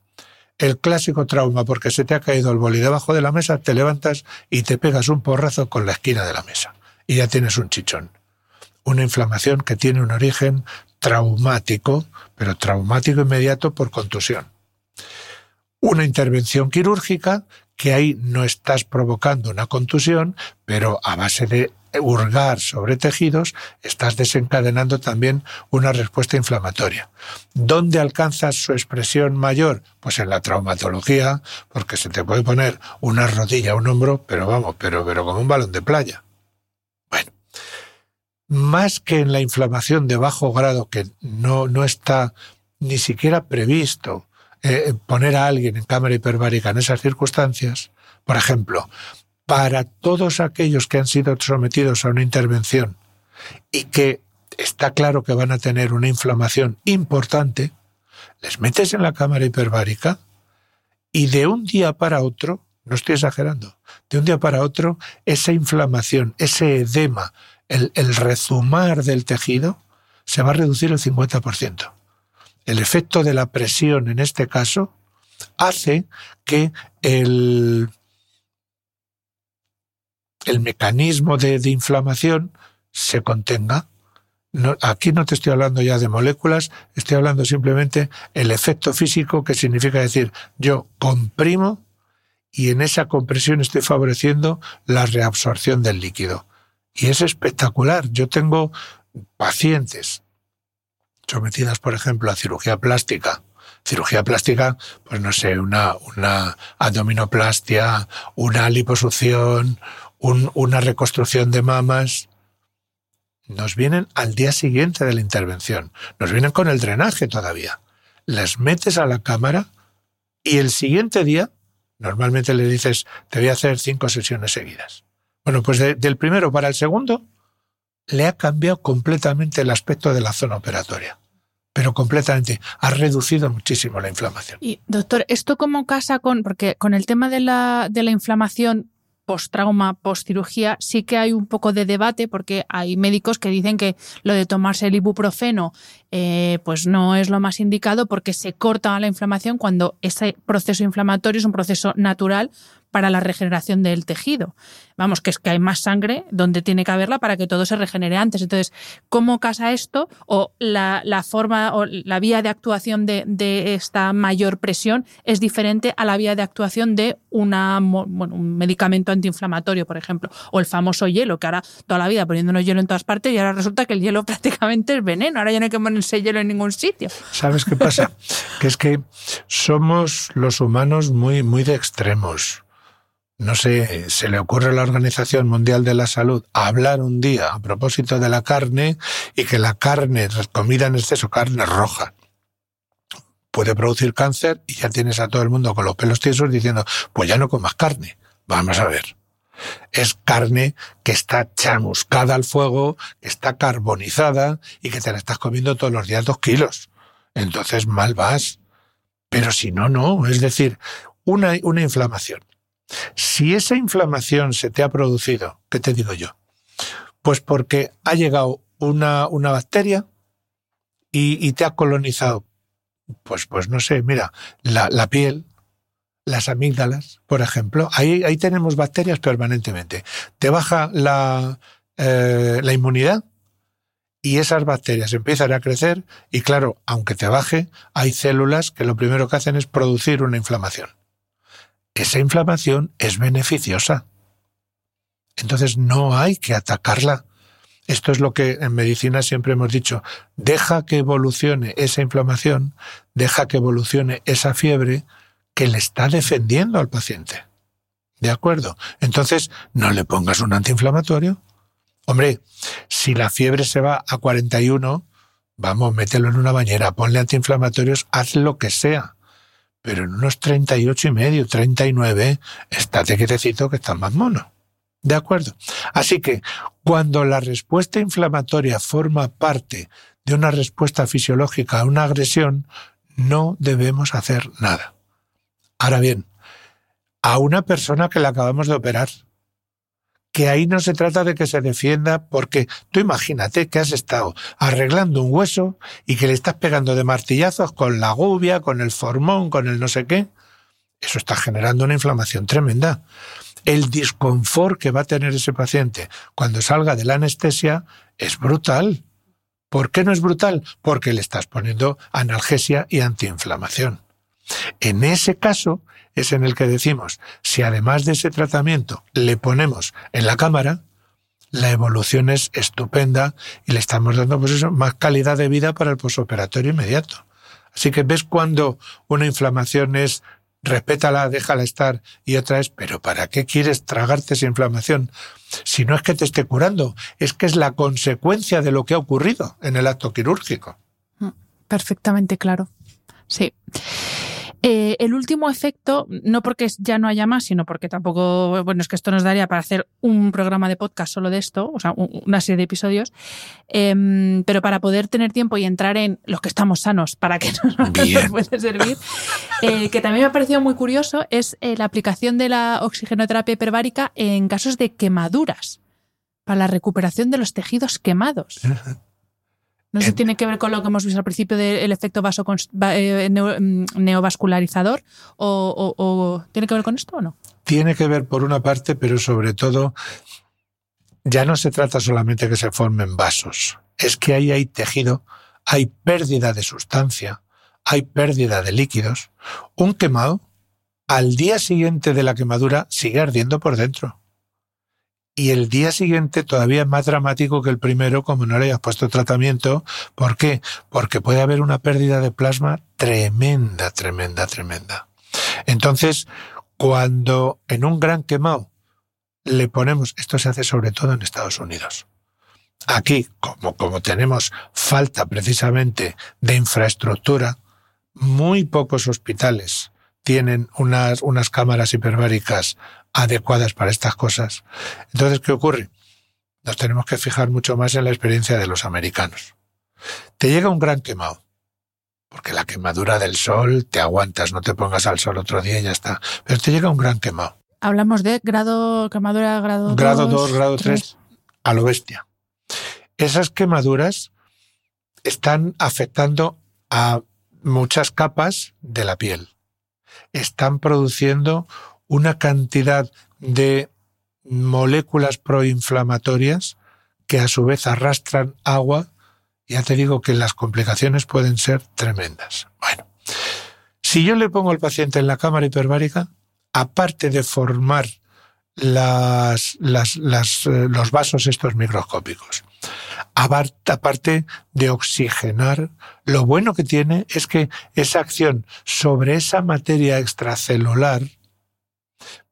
el clásico trauma porque se te ha caído el boli debajo de la mesa, te levantas y te pegas un porrazo con la esquina de la mesa y ya tienes un chichón. Una inflamación que tiene un origen traumático, pero traumático inmediato por contusión. Una intervención quirúrgica que ahí no estás provocando una contusión, pero a base de hurgar sobre tejidos, estás desencadenando también una respuesta inflamatoria. ¿Dónde alcanzas su expresión mayor? Pues en la traumatología, porque se te puede poner una rodilla, un hombro, pero vamos, pero, pero como un balón de playa. Bueno, más que en la inflamación de bajo grado, que no, no está ni siquiera previsto eh, poner a alguien en cámara hiperbárica en esas circunstancias, por ejemplo, para todos aquellos que han sido sometidos a una intervención y que está claro que van a tener una inflamación importante, les metes en la cámara hiperbárica y de un día para otro, no estoy exagerando, de un día para otro, esa inflamación, ese edema, el, el rezumar del tejido, se va a reducir el 50%. El efecto de la presión en este caso hace que el, el mecanismo de, inflamación se contenga. aquí no te estoy hablando ya de moléculas, estoy hablando simplemente el efecto físico, que significa decir, yo comprimo y en esa compresión estoy favoreciendo la reabsorción del líquido. Y es espectacular. Yo tengo pacientes sometidas, por ejemplo, a cirugía plástica. Cirugía plástica, pues no sé, una, una abdominoplastia, una liposucción, una reconstrucción de mamas, nos vienen al día siguiente de la intervención, nos vienen con el drenaje todavía. Las metes a la cámara y el siguiente día, normalmente le dices, te voy a hacer cinco sesiones seguidas. Bueno, pues del primero para el segundo, le ha cambiado completamente el aspecto de la zona operatoria pero completamente. Ha reducido muchísimo la inflamación. Y doctor, ¿esto cómo casa con, porque con el tema de la, de la inflamación post-trauma, post-cirugía, sí que hay un poco de debate porque hay médicos que dicen que lo de tomarse el ibuprofeno eh, pues no es lo más indicado porque se corta la inflamación cuando ese proceso inflamatorio es un proceso natural para la regeneración del tejido. Vamos, que es que hay más sangre donde tiene que haberla para que todo se regenere antes. Entonces, ¿cómo casa esto? O la, forma o la vía de actuación de, esta mayor presión es diferente a la vía de actuación de una, un medicamento antiinflamatorio, por ejemplo, o el famoso hielo, que ahora toda la vida poniéndonos hielo en todas partes y ahora resulta que el hielo prácticamente es veneno. Ahora ya no hay que ponerse hielo en ningún sitio. ¿Sabes qué pasa? que es que somos los humanos muy, muy de extremos no sé, se le ocurre a la Organización Mundial de la Salud hablar un día a propósito de la carne y que la carne, comida en exceso, carne roja, puede producir cáncer y ya tienes a todo el mundo con los pelos tiesos diciendo, pues ya no comas carne. Vamos a ver. Es carne que está chamuscada al fuego, que está carbonizada y que te la estás comiendo todos los días dos kilos. Entonces mal vas. Pero si no, no. Es decir, una, una inflamación si esa inflamación se te ha producido, ¿qué te digo yo? Pues porque ha llegado una, una bacteria y, te ha colonizado, pues, pues no sé, mira, la, la piel, las amígdalas, por ejemplo, ahí, ahí tenemos bacterias permanentemente. Te baja la, eh, la inmunidad y esas bacterias empiezan a crecer y claro, aunque te baje, hay células que lo primero que hacen es producir una inflamación esa inflamación es beneficiosa. Entonces no hay que atacarla. Esto es lo que en medicina siempre hemos dicho. Deja que evolucione esa inflamación, deja que evolucione esa fiebre que le está defendiendo al paciente. ¿De acuerdo? Entonces, no le pongas un antiinflamatorio. Hombre, si la fiebre se va a 41, vamos, mételo en una bañera, ponle antiinflamatorios, haz lo que sea pero en unos 38 y medio, 39, estate quietecito que estás más mono. ¿De acuerdo? Así que cuando la respuesta inflamatoria forma parte de una respuesta fisiológica a una agresión, no debemos hacer nada. Ahora bien, a una persona que la acabamos de operar, que ahí no se trata de que se defienda, porque tú imagínate que has estado arreglando un hueso y que le estás pegando de martillazos con la gubia, con el formón, con el no sé qué. Eso está generando una inflamación tremenda. El disconfort que va a tener ese paciente cuando salga de la anestesia es brutal. ¿Por qué no es brutal? Porque le estás poniendo analgesia y antiinflamación. En ese caso es en el que decimos, si además de ese tratamiento le ponemos en la cámara, la evolución es estupenda y le estamos dando pues eso, más calidad de vida para el posoperatorio inmediato. Así que ves cuando una inflamación es respétala, déjala estar, y otra es, pero ¿para qué quieres tragarte esa inflamación? Si no es que te esté curando, es que es la consecuencia de lo que ha ocurrido en el acto quirúrgico. Mm, perfectamente claro. Sí. Eh, el último efecto, no porque ya no haya más, sino porque tampoco, bueno, es que esto nos daría para hacer un programa de podcast solo de esto, o sea, una serie de episodios, em, pero para poder tener tiempo y entrar en los que estamos sanos, para que nos, puede servir, eh, que también me ha parecido muy curioso, es eh, la aplicación de la oxigenoterapia hiperbárica en casos de quemaduras, para la recuperación de los tejidos quemados. No sé si tiene que ver con lo que hemos visto al principio del efecto vaso eh, mm, neovascularizador o, tiene que ver con esto o no. Tiene que ver por una parte, pero sobre todo ya no se trata solamente que se formen vasos, es que ahí hay tejido, hay pérdida de sustancia, hay pérdida de líquidos. Un quemado, al día siguiente de la quemadura, sigue ardiendo por dentro y el día siguiente todavía es más dramático que el primero como no le hayas puesto tratamiento. ¿Por qué? Porque puede haber una pérdida de plasma tremenda, tremenda, tremenda. Entonces, cuando en un gran quemado le ponemos, esto se hace sobre todo en Estados Unidos. Aquí, como, como tenemos falta precisamente de infraestructura, muy pocos hospitales tienen unas, unas cámaras hiperbáricas adecuadas para estas cosas. Entonces, ¿qué ocurre? Nos tenemos que fijar mucho más en la experiencia de los americanos. Te llega un gran quemado, porque la quemadura del sol te aguantas, no te pongas al sol otro día y ya está. Pero te llega un gran quemado. Hablamos de grado, quemadura grado 2. Grado 2, grado 3, a lo bestia. Esas quemaduras están afectando a muchas capas de la piel. Están produciendo una cantidad de moléculas proinflamatorias que a su vez arrastran agua. Ya te digo que las complicaciones pueden ser tremendas. Bueno, si yo le pongo al paciente en la cámara hiperbárica, aparte de formar las, eh, los vasos estos microscópicos, aparte de oxigenar, lo bueno que tiene es que esa acción sobre esa materia extracelular,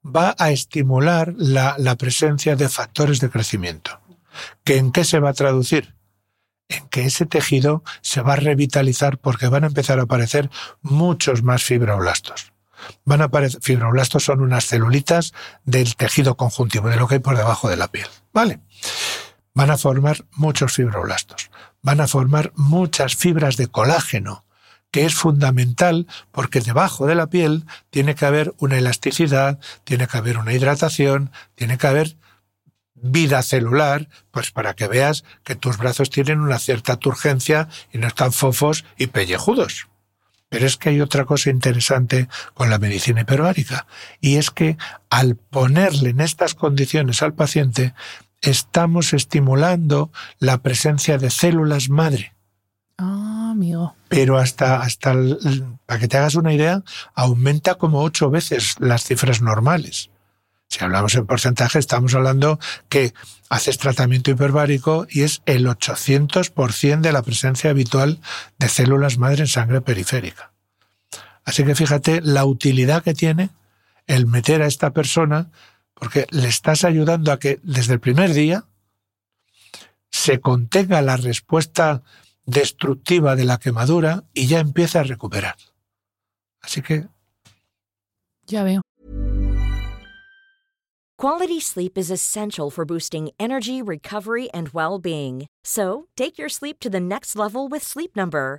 va a estimular la, presencia de factores de crecimiento. ¿Que ¿En qué se va a traducir? En que ese tejido se va a revitalizar porque van a empezar a aparecer muchos más fibroblastos. Van a aparecer, fibroblastos son unas celulitas del tejido conjuntivo, de lo que hay por debajo de la piel. ¿Vale? Van a formar muchos fibroblastos. Van a formar muchas fibras de colágeno, que es fundamental porque debajo de la piel tiene que haber una elasticidad, tiene que haber una hidratación, tiene que haber vida celular, pues para que veas que tus brazos tienen una cierta turgencia y no están fofos y pellejudos. Pero es que hay otra cosa interesante con la medicina hiperbárica, y es que al ponerle en estas condiciones al paciente, estamos estimulando la presencia de células madre. Ah, Pero hasta, hasta para que te hagas una idea, aumenta como ocho veces las cifras normales. Si hablamos en porcentaje, estamos hablando que haces tratamiento hiperbárico y es el 800% de la presencia habitual de células madre en sangre periférica. Así que fíjate la utilidad que tiene el meter a esta persona, porque le estás ayudando a que desde el primer día se contenga la respuesta destructiva de la quemadura y ya empieza a recuperar. Así que... Ya veo. Quality sleep is essential for boosting energy, recovery, and well-being. So, take your sleep to the next level with Sleep Number.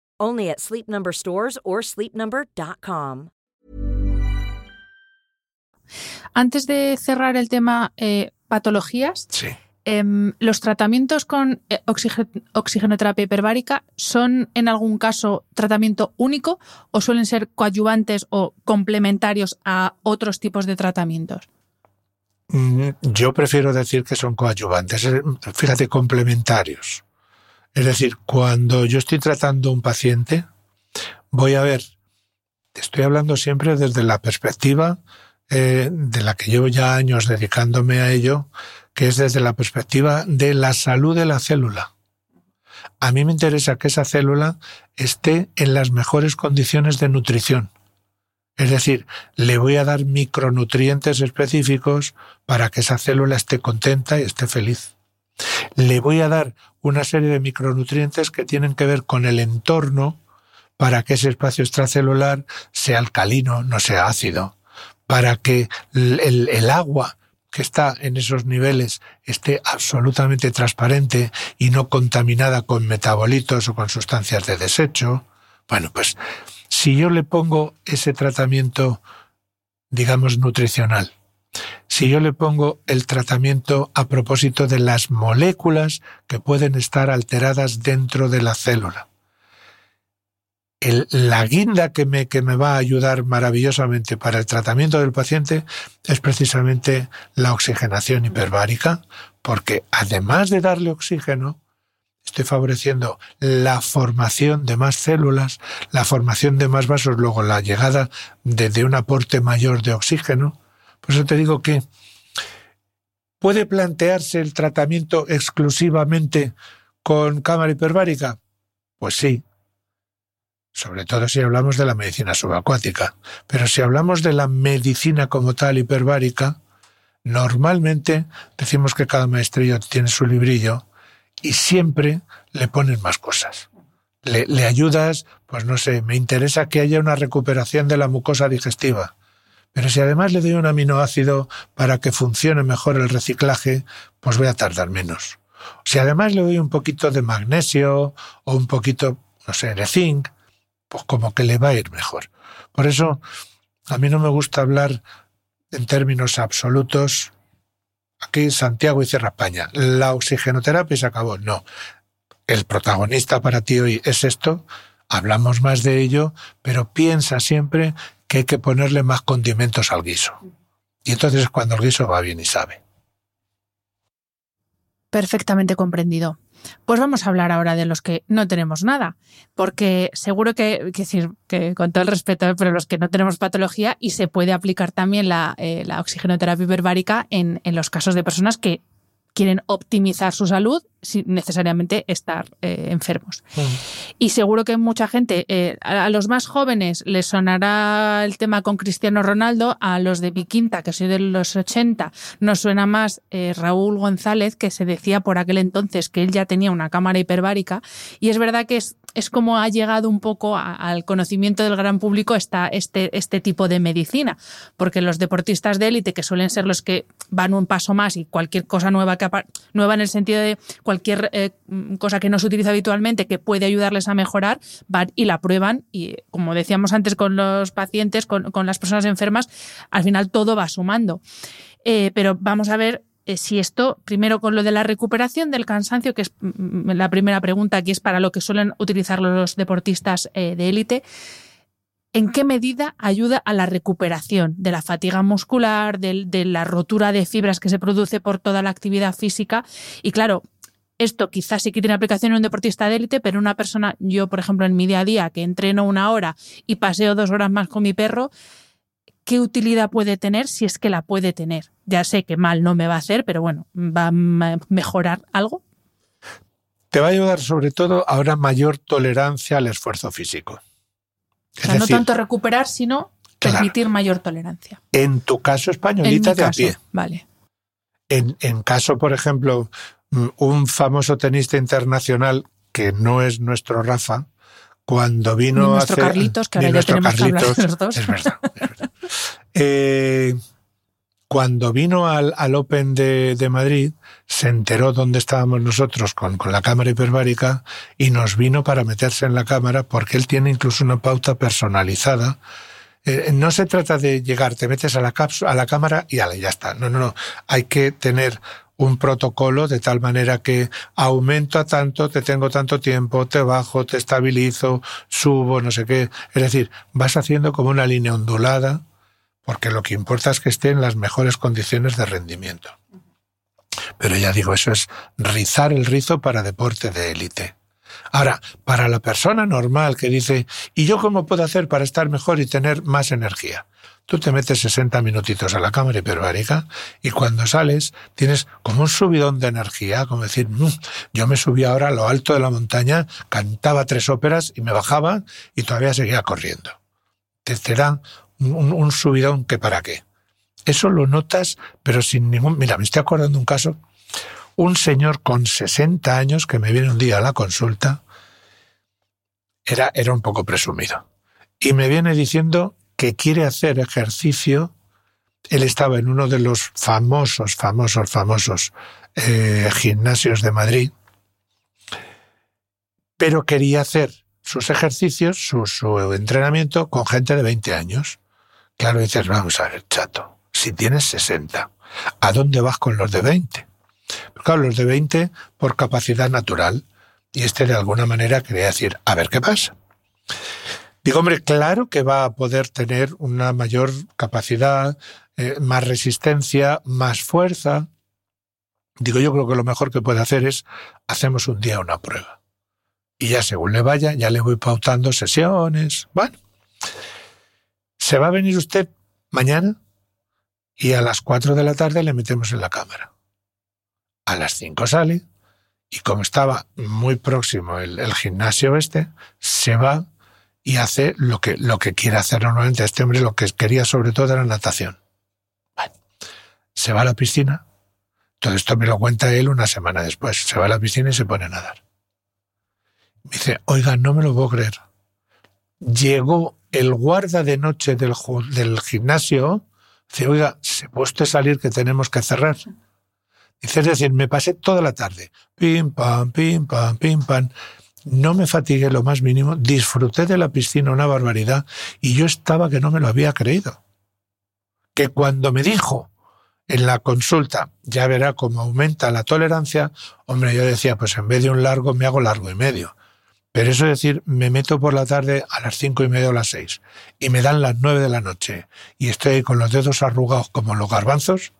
Only at Sleep Number stores or sleepnumber.com. Antes de cerrar el tema eh, patologías, Sí. em, ¿los tratamientos con eh, oxige- oxigenoterapia hiperbárica son en algún caso tratamiento único o suelen ser coadyuvantes o complementarios a otros tipos de tratamientos? Mm, Yo prefiero decir que son coadyuvantes, fíjate, complementarios. Es decir, cuando yo estoy tratando a un paciente, voy a ver, estoy hablando siempre desde la perspectiva eh, de la que llevo ya años dedicándome a ello, que es desde la perspectiva de la salud de la célula. A mí me interesa que esa célula esté en las mejores condiciones de nutrición. Es decir, le voy a dar micronutrientes específicos para que esa célula esté contenta y esté feliz. Le voy a dar una serie de micronutrientes que tienen que ver con el entorno para que ese espacio extracelular sea alcalino, no sea ácido, para que el, agua que está en esos niveles esté absolutamente transparente y no contaminada con metabolitos o con sustancias de desecho. Bueno, pues si yo le pongo ese tratamiento, digamos, nutricional, si yo le pongo el tratamiento a propósito de las moléculas que pueden estar alteradas dentro de la célula, la guinda que me, que me va a ayudar maravillosamente para el tratamiento del paciente es precisamente la oxigenación hiperbárica, porque además de darle oxígeno, estoy favoreciendo la formación de más células, la formación de más vasos, luego la llegada de, de un aporte mayor de oxígeno. Por eso te digo que puede plantearse el tratamiento exclusivamente con cámara hiperbárica. Pues sí, sobre todo si hablamos de la medicina subacuática. Pero si hablamos de la medicina como tal hiperbárica, normalmente decimos que cada maestrillo tiene su librillo y siempre le ponen más cosas. Le, le ayudas, pues no sé, me interesa que haya una recuperación de la mucosa digestiva. Pero si además le doy un aminoácido para que funcione mejor el reciclaje, pues voy a tardar menos. Si además le doy un poquito de magnesio o un poquito, no sé, de zinc, pues como que le va a ir mejor. Por eso, a mí no me gusta hablar en términos absolutos. Aquí Santiago y Cierra España. La oxigenoterapia se acabó. No. El protagonista para ti hoy es esto. Hablamos más de ello, pero piensa siempre que hay que ponerle más condimentos al guiso. Y entonces es cuando el guiso va bien y sabe. Perfectamente comprendido. Pues vamos a hablar ahora de los que no tenemos nada, porque seguro que, que con todo el respeto, pero los que no tenemos patología y se puede aplicar también la, eh, la oxigenoterapia hiperbárica en, en los casos de personas que quieren optimizar su salud sin necesariamente estar eh, enfermos. Y seguro que mucha gente, eh, a, a los más jóvenes les sonará el tema con Cristiano Ronaldo, a los de mi quinta, que soy de los 80, nos suena más eh, Raúl González, que se decía por aquel entonces que él ya tenía una cámara hiperbárica. Y es verdad que es, es como ha llegado un poco al conocimiento del gran público este, este tipo de medicina, porque los deportistas de élite, que suelen ser los que van un paso más y cualquier cosa nueva que nueva en el sentido de cualquier eh, cosa que no se utiliza habitualmente que puede ayudarles a mejorar, van y la prueban y como decíamos antes con los pacientes, con, con las personas enfermas, al final todo va sumando. Eh, pero vamos a ver eh, si esto, primero con lo de la recuperación del cansancio, que es mm, la primera pregunta, que es para lo que suelen utilizar los deportistas eh, de élite, ¿en qué medida ayuda a la recuperación de la fatiga muscular, del- de, la rotura de fibras que se produce por toda la actividad física? Y claro, esto quizás sí que tiene aplicación en un deportista de élite, pero una persona, yo por ejemplo en mi día a día, que entreno una hora y paseo dos horas más con mi perro, ¿qué utilidad puede tener si es que la puede tener? Ya sé que mal no me va a hacer, pero bueno, ¿va a me- mejorar algo? Te va a ayudar sobre todo a una mayor tolerancia al esfuerzo físico. O sea, no tanto recuperar, sino Claro. permitir mayor tolerancia. en tu caso españolita de a pie. vale. En, en caso, por ejemplo, mm, un famoso tenista internacional que no es nuestro Rafa, cuando vino Ni nuestro hace- Carlitos, que ahora ya tenemos que hablar de los dos. Es verdad. es verdad. Eh, cuando vino al, al Open de, de Madrid, se enteró dónde estábamos nosotros con, con la cámara hiperbárica y nos vino para meterse en la cámara porque él tiene incluso una pauta personalizada Eh, no se trata de llegar, te metes a la, cápsula, a la cámara y ya está. No, no, no. Hay que tener un protocolo de tal manera que aumento a tanto, te tengo tanto tiempo, te bajo, te estabilizo, subo, no sé qué. Es decir, vas haciendo como una línea ondulada, porque lo que importa es que esté en las mejores condiciones de rendimiento. Pero ya digo, eso es rizar el rizo para deporte de élite. Ahora, para la persona normal que dice, ¿y yo cómo puedo hacer para estar mejor y tener más energía? Tú te metes 60 minutitos a la cámara hiperbárica y cuando sales tienes como un subidón de energía, como decir, mm, yo me subí ahora a lo alto de la montaña, cantaba tres óperas y me bajaba y todavía seguía corriendo. Te, da un, un subidón que para qué. Eso lo notas, pero sin ningún... Mira, me estoy acordando un caso un señor con 60 años que me viene un día a la consulta, era, era un poco presumido, y me viene diciendo que quiere hacer ejercicio. Él estaba en uno de los famosos, famosos, famosos eh, gimnasios de Madrid, pero quería hacer sus ejercicios, su, su entrenamiento con gente de 20 años. Claro, dices, vamos a ver, chato, si tienes 60, ¿a dónde vas con los de 20? Pero claro, los de 20 por capacidad natural. Y este de alguna manera quería decir, a ver qué pasa. Digo, hombre, claro que va a poder tener una mayor capacidad, eh, más resistencia, más fuerza. Digo, yo creo que lo mejor que puede hacer es, hacemos un día una prueba. Y ya según le vaya, ya le voy pautando sesiones. Bueno, se va a venir usted mañana y a las 4 de la tarde le metemos en la cámara a las 5 sale y como estaba muy próximo el, gimnasio este, se va y hace lo que, lo que quiere hacer normalmente. Este hombre lo que quería sobre todo era natación. se va a la piscina. Todo esto me lo cuenta él una semana después. Se va a la piscina y se pone a nadar. Me dice, oiga, no me lo puedo creer. Llegó el guarda de noche del, del gimnasio. Dice, oiga, ¿se puede salir que tenemos que cerrar? Es decir, me pasé toda la tarde, pim, pam, pim, pam, pim, pam. No me fatigué lo más mínimo, disfruté de la piscina una barbaridad y yo estaba que no me lo había creído. Que cuando me dijo en la consulta, ya verá cómo aumenta la tolerancia, hombre, yo decía, pues en vez de un largo me hago largo y medio. Pero eso es decir, me meto por la tarde a las cinco y media o las seis y me dan las nueve de la noche y estoy con los dedos arrugados como los garbanzos,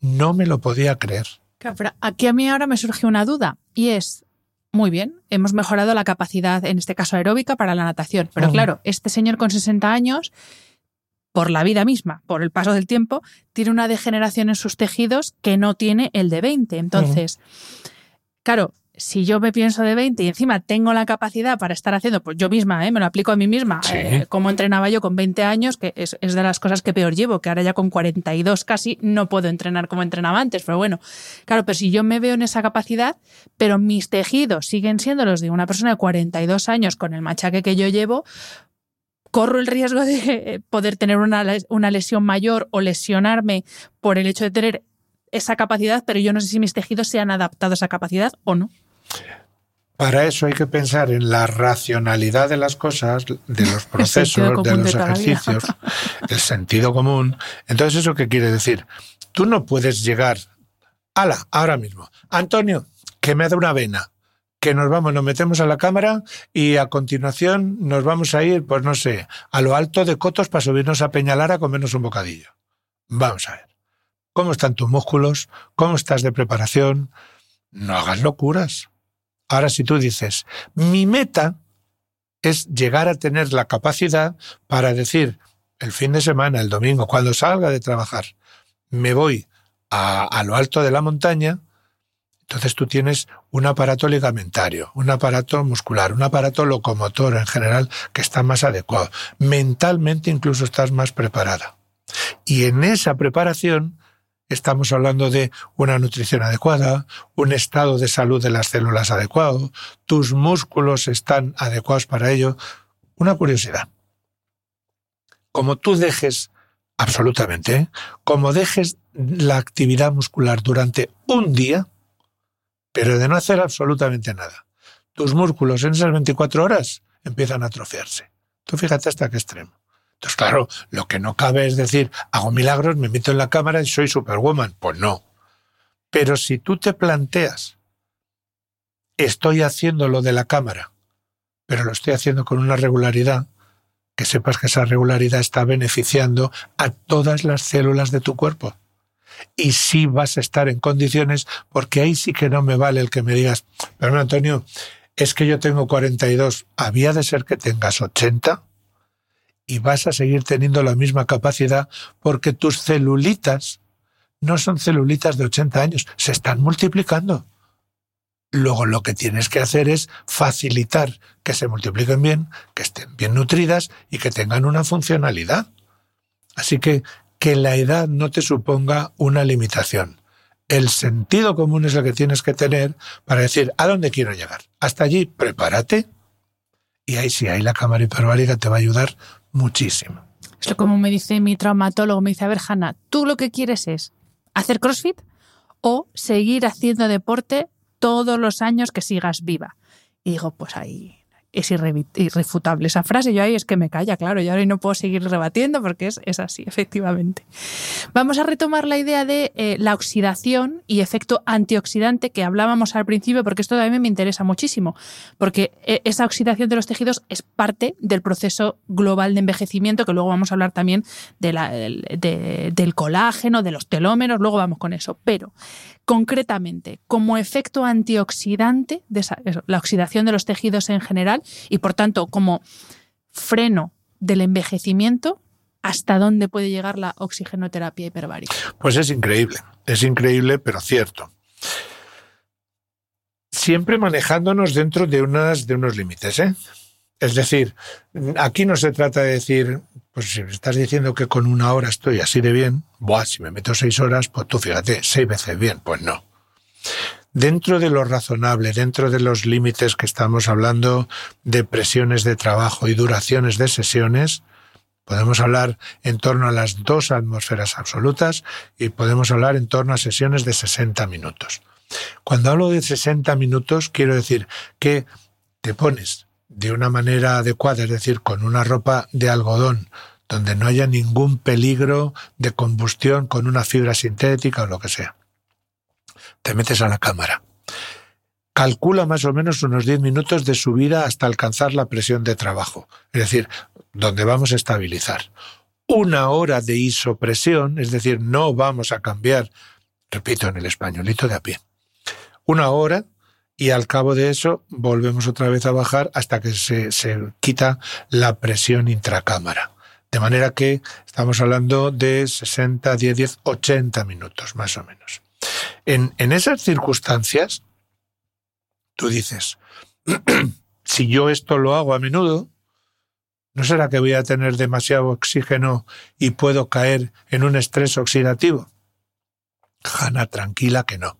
no me lo podía creer. Aquí a mí ahora me surge una duda y es, muy bien, hemos mejorado la capacidad, en este caso aeróbica, para la natación. Pero claro, este señor con 60 años, por la vida misma, por el paso del tiempo, tiene una degeneración en sus tejidos que no tiene el de 20. Entonces, claro, si yo me pienso de 20 y encima tengo la capacidad para estar haciendo, pues yo misma, ¿eh? me lo aplico a mí misma, eh, como entrenaba yo con 20 años, que es, de las cosas que peor llevo, que ahora ya con 42 casi no puedo entrenar como entrenaba antes, pero bueno, claro, pero si yo me veo en esa capacidad, pero mis tejidos siguen siendo los de una persona de 42 años con el machaque que yo llevo, corro el riesgo de poder tener una, una lesión mayor o lesionarme por el hecho de tener esa capacidad, pero yo no sé si mis tejidos se han adaptado a esa capacidad o no. Para eso hay que pensar en la racionalidad de las cosas, de los procesos, de los ejercicios, el sentido común. Entonces, ¿eso qué quiere decir? Tú no puedes llegar, ala, ahora mismo, Antonio, que me da una vena, que nos vamos, nos metemos a la cámara y a continuación nos vamos a ir, pues no sé, a lo alto de Cotos para subirnos a Peñalara a comernos un bocadillo. Vamos a ver. ¿Cómo están tus músculos? ¿Cómo estás de preparación? No hagas locuras. Ahora si tú dices, mi meta es llegar a tener la capacidad para decir, el fin de semana, el domingo, cuando salga de trabajar, me voy a, lo alto de la montaña, entonces tú tienes un aparato ligamentario, un aparato muscular, un aparato locomotor en general que está más adecuado. Mentalmente incluso estás más preparada. Y en esa preparación Estamos hablando de una nutrición adecuada, un estado de salud de las células adecuado, tus músculos están adecuados para ello. Una curiosidad. Como tú dejes, absolutamente, ¿eh? como dejes la actividad muscular durante un día, pero de no hacer absolutamente nada, tus músculos en esas 24 horas empiezan a atrofiarse. Tú fíjate hasta qué extremo. Entonces, claro, lo que no cabe es decir, hago milagros, me meto en la cámara y soy Superwoman. Pues no. Pero si tú te planteas, estoy haciendo lo de la cámara, pero lo estoy haciendo con una regularidad, que sepas que esa regularidad está beneficiando a todas las células de tu cuerpo. Y sí vas a estar en condiciones, porque ahí sí que no me vale el que me digas, pero Antonio, es que yo tengo 42, había de ser que tengas 80 y vas a seguir teniendo la misma capacidad porque tus celulitas no son celulitas de 80 años, se están multiplicando. Luego lo que tienes que hacer es facilitar que se multipliquen bien, que estén bien nutridas y que tengan una funcionalidad. Así que que la edad no te suponga una limitación. El sentido común es el que tienes que tener para decir a dónde quiero llegar. Hasta allí, prepárate. Y ahí sí, ahí la cámara hiperbárica te va a ayudar muchísimo. Es como me dice mi traumatólogo, me dice, a ver, Hanna, tú lo que quieres es hacer CrossFit o seguir haciendo deporte todos los años que sigas viva. Y digo, pues ahí es irrefutable esa frase. Yo ahí es que me calla, claro, yo ahora no puedo seguir rebatiendo porque es, es así, efectivamente. Vamos a retomar la idea de eh, la oxidación y efecto antioxidante que hablábamos al principio, porque esto también me interesa muchísimo, porque eh, esa oxidación de los tejidos es parte del proceso global de envejecimiento, que luego vamos a hablar también del colágeno, de los telómeros, luego vamos con eso. Pero concretamente, como efecto antioxidante de la oxidación de los tejidos en general, y por tanto como freno del envejecimiento, ¿hasta dónde puede llegar la oxigenoterapia hiperbárica? Pues es increíble, es increíble, pero cierto. Siempre manejándonos dentro de, unas, de unos límites. ¿eh? Es decir, aquí no se trata de decir, pues si me estás diciendo que con una hora estoy así de bien, buah, si me meto seis horas, pues tú fíjate, seis veces bien, pues no dentro de lo razonable, dentro de los límites que estamos hablando de presiones de trabajo y duraciones de sesiones, podemos hablar en torno a las dos atmósferas absolutas y podemos hablar en torno a sesiones de 60 minutos. Cuando hablo de 60 minutos, quiero decir que te pones de una manera adecuada, es decir, con una ropa de algodón, donde no haya ningún peligro de combustión con una fibra sintética o lo que sea te metes a la cámara. Calcula más o menos unos 10 minutos de subida hasta alcanzar la presión de trabajo, es decir, donde vamos a estabilizar. Una hora de isopresión, es decir, no vamos a cambiar, repito, en el españolito de a pie. Una hora y al cabo de eso volvemos otra vez a bajar hasta que se, se quita la presión intracámara. De manera que estamos hablando de 60, 10, 10, 80 minutos más o menos. En, esas circunstancias, tú dices, si yo esto lo hago a menudo, ¿no será que voy a tener demasiado oxígeno y puedo caer en un estrés oxidativo? Jana, tranquila que no.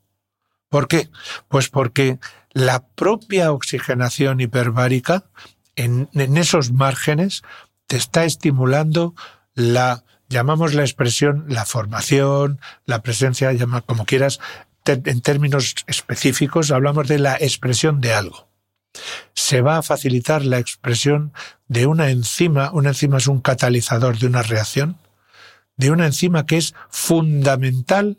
¿Por qué? Pues porque la propia oxigenación hiperbárica en, esos márgenes te está estimulando la llamamos la expresión la formación, la presencia, llama como quieras, en términos específicos hablamos de la expresión de algo. Se va a facilitar la expresión de una enzima, una enzima es un catalizador de una reacción, de una enzima que es fundamental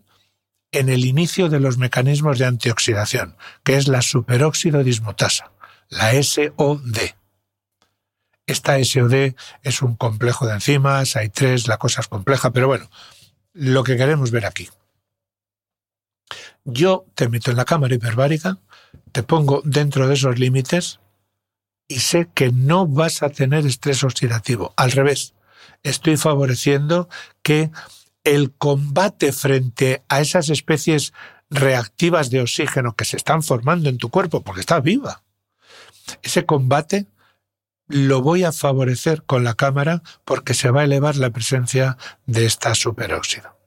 en el inicio de los mecanismos de antioxidación, que es la superóxido dismutasa, la SOD. Esta SOD es un complejo de enzimas, hay tres, la cosa es compleja, pero bueno, lo que queremos ver aquí. Yo te meto en la cámara hiperbárica, te pongo dentro de esos límites y sé que no vas a tener estrés oxidativo. Al revés, estoy favoreciendo que el combate frente a esas especies reactivas de oxígeno que se están formando en tu cuerpo, porque está viva, ese combate lo voy a favorecer con la cámara porque se va a elevar la presencia de esta superóxido.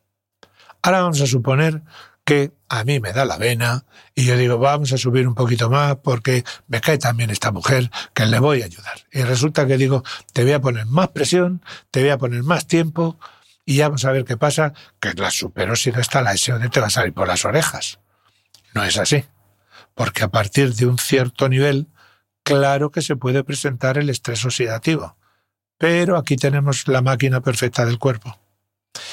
Ahora vamos a suponer que a mí me da la vena y yo digo, vamos a subir un poquito más porque me cae también esta mujer que le voy a ayudar. Y resulta que digo, te voy a poner más presión, te voy a poner más tiempo y ya vamos a ver qué pasa, que la superóxido está, la SOD te va a salir por las orejas. No es así. Porque a partir de un cierto nivel, claro que se puede presentar el estrés oxidativo, Pero aquí tenemos la máquina perfecta del cuerpo.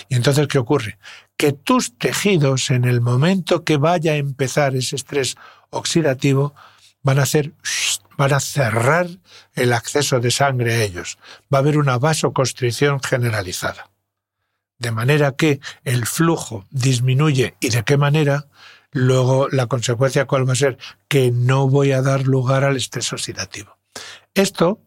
Y entonces, ¿qué ocurre? Que tus tejidos, en el momento que vaya a empezar ese estrés oxidativo, van a hacer, van a cerrar el acceso de sangre a ellos. Va a haber una vasoconstricción generalizada. De manera que el flujo disminuye y de qué manera, luego la consecuencia cuál va a ser que no voy a dar lugar al estrés oxidativo. Esto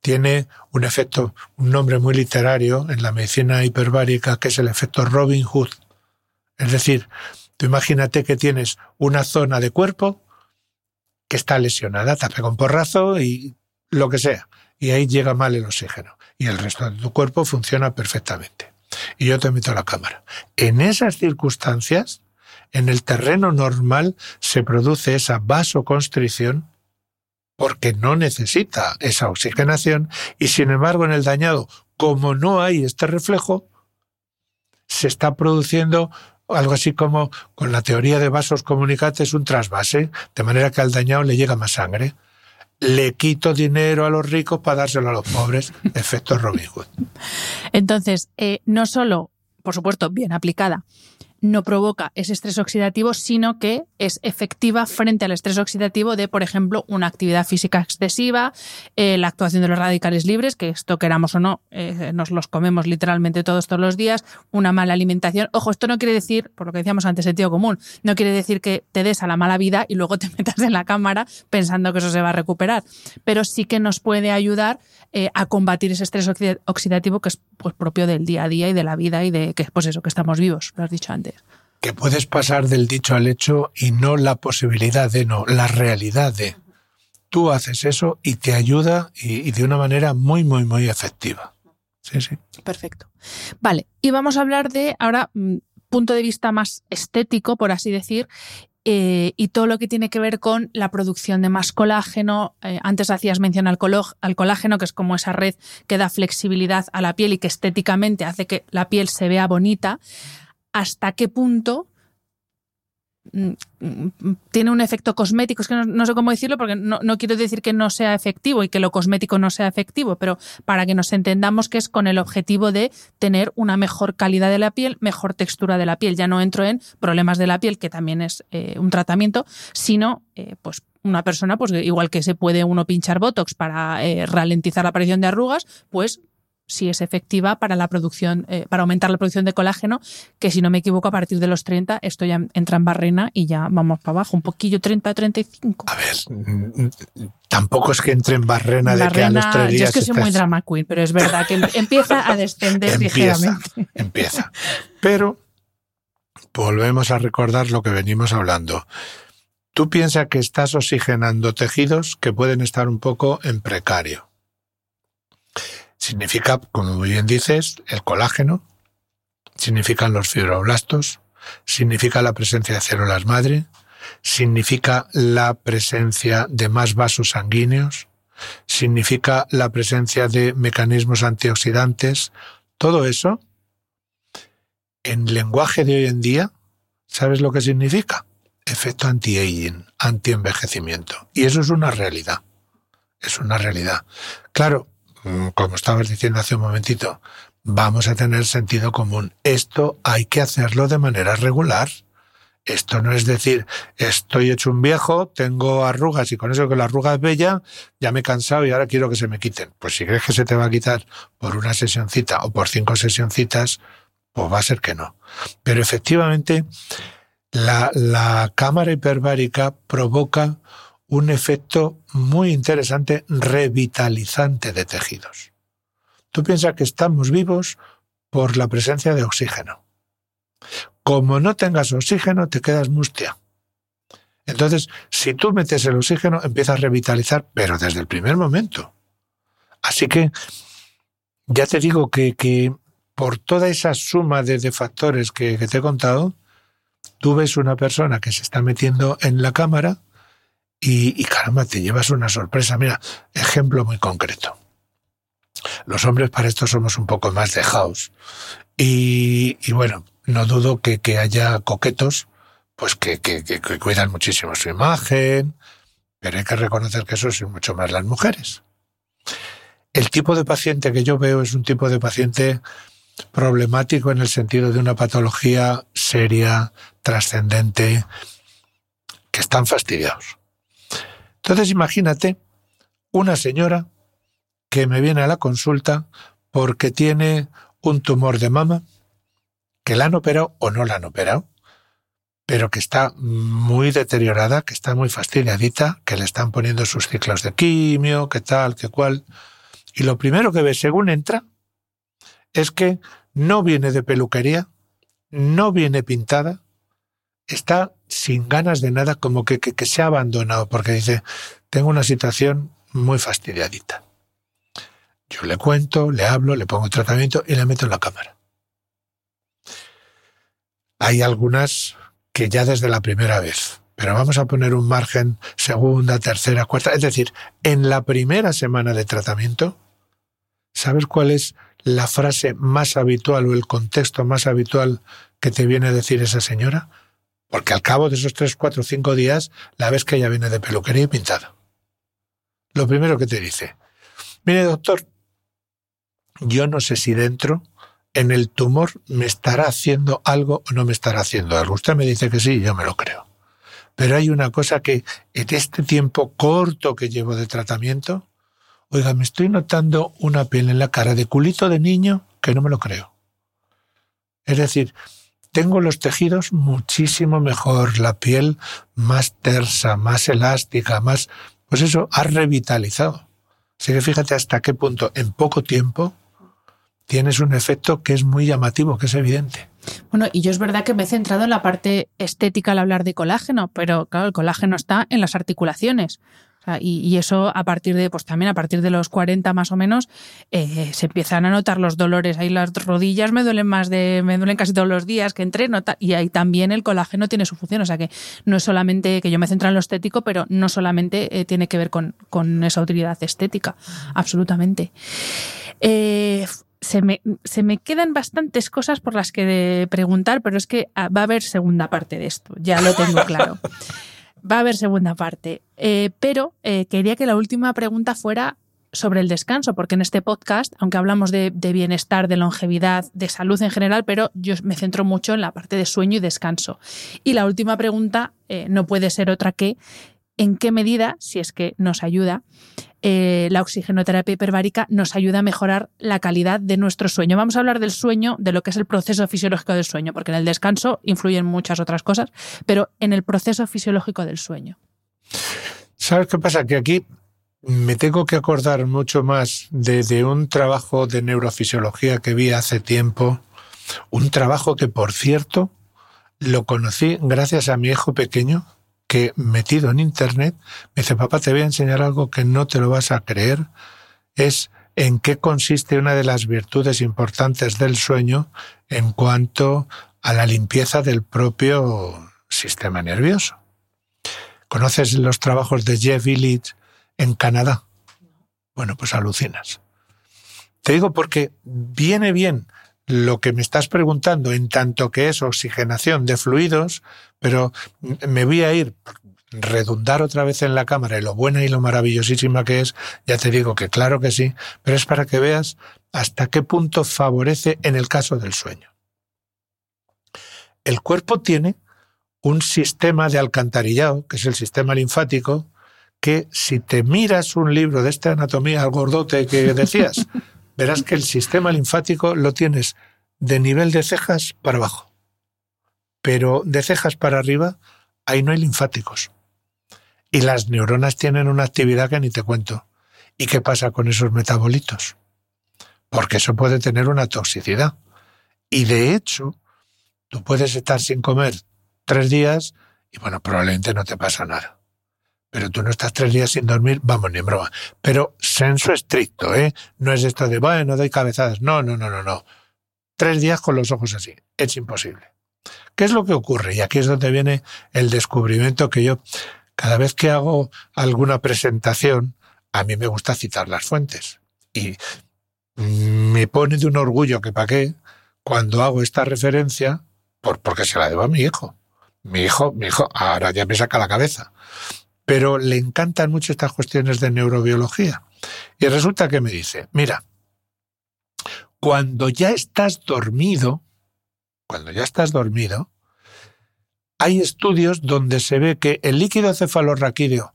tiene un efecto, un nombre muy literario en la medicina hiperbárica, que es el efecto Robin Hood. Es decir, tú imagínate que tienes una zona de cuerpo que está lesionada, te un porrazo y lo que sea, y ahí llega mal el oxígeno, y el resto de tu cuerpo funciona perfectamente. Y yo te meto a la cámara. En esas circunstancias, en el terreno normal se produce esa vasoconstricción porque no necesita esa oxigenación y sin embargo en el dañado, como no hay este reflejo, se está produciendo algo así como con la teoría de vasos comunicantes un trasvase, de manera que al dañado le llega más sangre. Le quito dinero a los ricos para dárselo a los pobres. Efecto Robin Hood. Entonces, eh, no solo, por supuesto, bien aplicada, no provoca ese estrés oxidativo, sino que es efectiva frente al estrés oxidativo de, por ejemplo, una actividad física excesiva, eh, la actuación de los radicales libres, que esto queramos o no, eh, nos los comemos literalmente todos, todos los días, una mala alimentación. Ojo, esto no quiere decir, por lo que decíamos antes, sentido común, no quiere decir que te des a la mala vida y luego te metas en la cámara pensando que eso se va a recuperar, pero sí que nos puede ayudar eh, a combatir ese estrés oxidativo que es pues, propio del día a día y de la vida y de que, pues eso, que estamos vivos, lo has dicho antes que puedes pasar del dicho al hecho y no la posibilidad de, no, la realidad de. Tú haces eso y te ayuda y, de una manera muy, muy, muy efectiva. Sí, sí. Perfecto. Vale, y vamos a hablar de ahora mm, punto de vista más estético, por así decir, eh, y todo lo que tiene que ver con la producción de más colágeno. Eh, antes hacías mención al, al, colágeno, que es como esa red que da flexibilidad a la piel y que estéticamente hace que la piel se vea bonita hasta qué punto mm, mm, tiene un efecto cosmético. Es que no, sé cómo decirlo porque no, quiero decir que no sea efectivo y que lo cosmético no sea efectivo, pero para que nos entendamos que es con el objetivo de tener una mejor calidad de la piel, mejor textura de la piel. Ya no entro en problemas de la piel, que también es eh, un tratamiento, sino eh, pues una persona, pues igual que se puede uno pinchar Botox para eh, ralentizar la aparición de arrugas, pues si es efectiva para la producción, eh, para aumentar la producción de colágeno, que si no me equivoco, a partir de los 30 esto ya entra en barrena y ya vamos para abajo, un poquillo 30, 35. A ver, tampoco es que entre en barrena, de que a los tres días. Yo es que soy muy drama queen, pero es verdad que empieza a descender ligeramente. Empieza. Pero volvemos a recordar lo que venimos hablando. Tú piensas que estás oxigenando tejidos que pueden estar un poco en precario Significa, como bien dices, el colágeno, significan los fibroblastos, significa la presencia de células madre, significa la presencia de más vasos sanguíneos, significa la presencia de mecanismos antioxidantes. Todo eso, en lenguaje de hoy en día, ¿sabes lo que significa? Efecto anti-aging, anti-envejecimiento. Y eso es una realidad. Es una realidad. Claro, como estabas diciendo hace un momentito, vamos a tener sentido común. Esto hay que hacerlo de manera regular. Esto no es decir, estoy hecho un viejo, tengo arrugas y con eso que la arruga es bella, ya me he cansado y ahora quiero que se me quiten. Pues si crees que se te va a quitar por una sesioncita o por cinco sesioncitas, pues va a ser que no. Pero efectivamente, la, la cámara hiperbárica provoca un efecto muy interesante revitalizante de tejidos. Tú piensas que estamos vivos por la presencia de oxígeno. Como no tengas oxígeno, te quedas mustia. Entonces, si tú metes el oxígeno, empiezas a revitalizar, pero desde el primer momento. Así que ya te digo que, por toda esa suma de, factores que, que te he contado, tú ves una persona que se está metiendo en la cámara y, caramba, te llevas una sorpresa. Mira, ejemplo muy concreto. Los hombres para esto somos un poco más dejados. Y, y bueno, no dudo que, que haya coquetos pues que, que, que, cuidan muchísimo su imagen, pero hay que reconocer que eso es mucho más las mujeres. el tipo de paciente que yo veo es un tipo de paciente problemático en el sentido de una patología seria, trascendente, que están fastidiados. Entonces imagínate una señora que me viene a la consulta porque tiene un tumor de mama, que la han operado o no la han operado, pero que está muy deteriorada, que está muy fastidiadita, que le están poniendo sus ciclos de quimio, que tal, que cual. Y lo primero que ve según entra es que no viene de peluquería, no viene pintada, está sin ganas de nada, como que, que, se ha abandonado, porque dice, tengo una situación muy fastidiadita. Yo le cuento, le hablo, le pongo tratamiento y le meto en la cámara. Hay algunas que ya desde la primera vez, pero vamos a poner un margen segunda, tercera, cuarta, es decir, en la primera semana de tratamiento, ¿sabes cuál es la frase más habitual o el contexto más habitual que te viene a decir esa señora? Porque al cabo de esos tres, cuatro, cinco días, la ves que ella viene de peluquería y pintada. Lo primero que te dice, mire doctor, yo no sé si dentro, en el tumor, me estará haciendo algo o no me estará haciendo algo. Usted me dice que sí, yo me lo creo. Pero hay una cosa que en este tiempo corto que llevo de tratamiento, Oiga, me estoy notando una piel en la cara de culito de niño que no me lo creo. Es decir, tengo los tejidos muchísimo mejor, la piel más tersa, más elástica, más... Pues eso ha revitalizado. Así que fíjate hasta qué punto en poco tiempo tienes un efecto que es muy llamativo, que es evidente. Bueno, y yo es verdad que me he centrado en la parte estética al hablar de colágeno, pero claro, el colágeno está en las articulaciones y, eso a partir de, pues también a partir de los 40 más o menos, eh, se empiezan a notar los dolores. Ahí las rodillas me duelen más de, me duelen casi todos los días que entreno. Y ahí también el colágeno tiene su función. O sea que no es solamente que yo me centro en lo estético, pero no solamente eh, tiene que ver con, con, esa utilidad estética. Absolutamente. Eh, se me, se me, quedan bastantes cosas por las que preguntar, pero es que ah, va a haber segunda parte de esto, ya lo tengo claro. Va a haber segunda parte. Eh, pero eh, quería que la última pregunta fuera sobre el descanso, porque en este podcast, aunque hablamos de, bienestar, de longevidad, de salud en general, pero yo me centro mucho en la parte de sueño y descanso. Y la última pregunta eh, no puede ser otra que en qué medida, si es que nos ayuda, eh, la oxigenoterapia hiperbárica nos ayuda a mejorar la calidad de nuestro sueño. Vamos a hablar del sueño, de lo que es el proceso fisiológico del sueño, porque en el descanso influyen muchas otras cosas, pero en el proceso fisiológico del sueño. ¿Sabes qué pasa? Que aquí me tengo que acordar mucho más de, de un trabajo de neurofisiología que vi hace tiempo, un trabajo que, por cierto, lo conocí gracias a mi hijo pequeño, que metido en Internet me dice, papá, te voy a enseñar algo que no te lo vas a creer, es en qué consiste una de las virtudes importantes del sueño en cuanto a la limpieza del propio sistema nervioso. ¿Conoces los trabajos de Jeff Illich en Canadá? Bueno, pues alucinas. Te digo porque viene bien lo que me estás preguntando en tanto que es oxigenación de fluidos, pero me voy a ir redundar otra vez en la cámara y lo buena y lo maravillosísima que es, ya te digo que claro que sí, pero es para que veas hasta qué punto favorece en el caso del sueño. El cuerpo tiene un sistema de alcantarillado, que es el sistema linfático, que si te miras un libro de esta anatomía al gordote que decías, verás que el sistema linfático lo tienes de nivel de cejas para abajo. Pero de cejas para arriba, ahí no hay linfáticos. Y las neuronas tienen una actividad que ni te cuento. ¿Y qué pasa con esos metabolitos? Porque eso puede tener una toxicidad. Y de hecho, tú puedes estar sin comer tres días y bueno, probablemente no te pasa nada. Pero tú no estás tres días sin dormir, vamos, ni en broma. Pero senso estricto, ¿eh? No es esto de, bueno, doy cabezadas. No, no, no, no, no. Tres días con los ojos así. Es imposible. ¿Qué es lo que ocurre? Y aquí es donde viene el descubrimiento que yo, cada vez que hago alguna presentación, a mí me gusta citar las fuentes. Y me pone de un orgullo que pa' qué cuando hago esta referencia, por, porque se la debo a mi hijo. Mi hijo, mi hijo, ahora ya me saca la cabeza pero le encantan mucho estas cuestiones de neurobiología. Y resulta que me dice, mira, cuando ya estás dormido, cuando ya estás dormido, hay estudios donde se ve que el líquido cefalorraquídeo,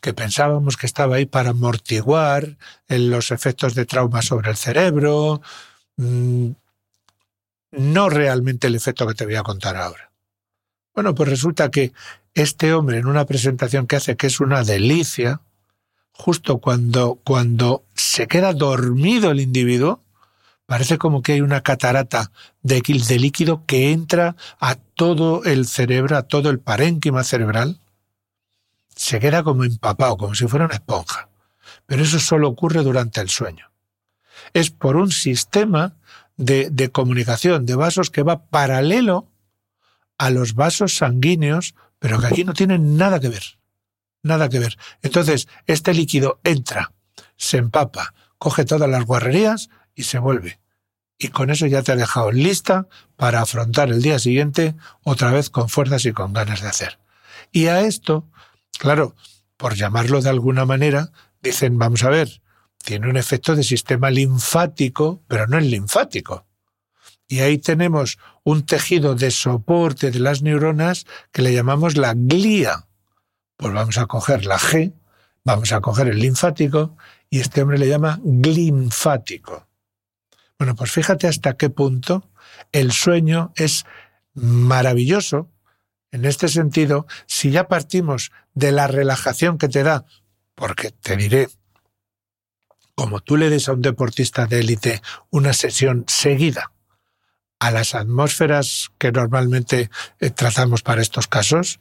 que pensábamos que estaba ahí para amortiguar los efectos de trauma sobre el cerebro, mm, no realmente el efecto que te voy a contar ahora. Bueno, pues resulta que este hombre en una presentación que hace que es una delicia, justo cuando, cuando se queda dormido el individuo, parece como que hay una catarata de, líquido que entra a todo el cerebro, a todo el parénquima cerebral, se queda como empapado, como si fuera una esponja. Pero eso solo ocurre durante el sueño. Es por un sistema de, de comunicación de vasos que va paralelo a los vasos sanguíneos, pero que aquí no tienen nada que ver. Nada que ver. Entonces, este líquido entra, se empapa, coge todas las guarrerías y se vuelve. Y con eso ya te ha dejado lista para afrontar el día siguiente otra vez con fuerzas y con ganas de hacer. Y a esto, claro, por llamarlo de alguna manera, dicen, vamos a ver, tiene un efecto de sistema linfático, pero no es linfático. Y ahí tenemos un tejido de soporte de las neuronas que le llamamos la glía. Pues vamos a coger la G, vamos a coger el linfático, y este hombre le llama glinfático. Bueno, pues fíjate hasta qué punto el sueño es maravilloso. En este sentido, si ya partimos de la relajación que te da, porque te diré, como tú le des a un deportista de élite una sesión seguida a las atmósferas que normalmente eh, tratamos para estos casos,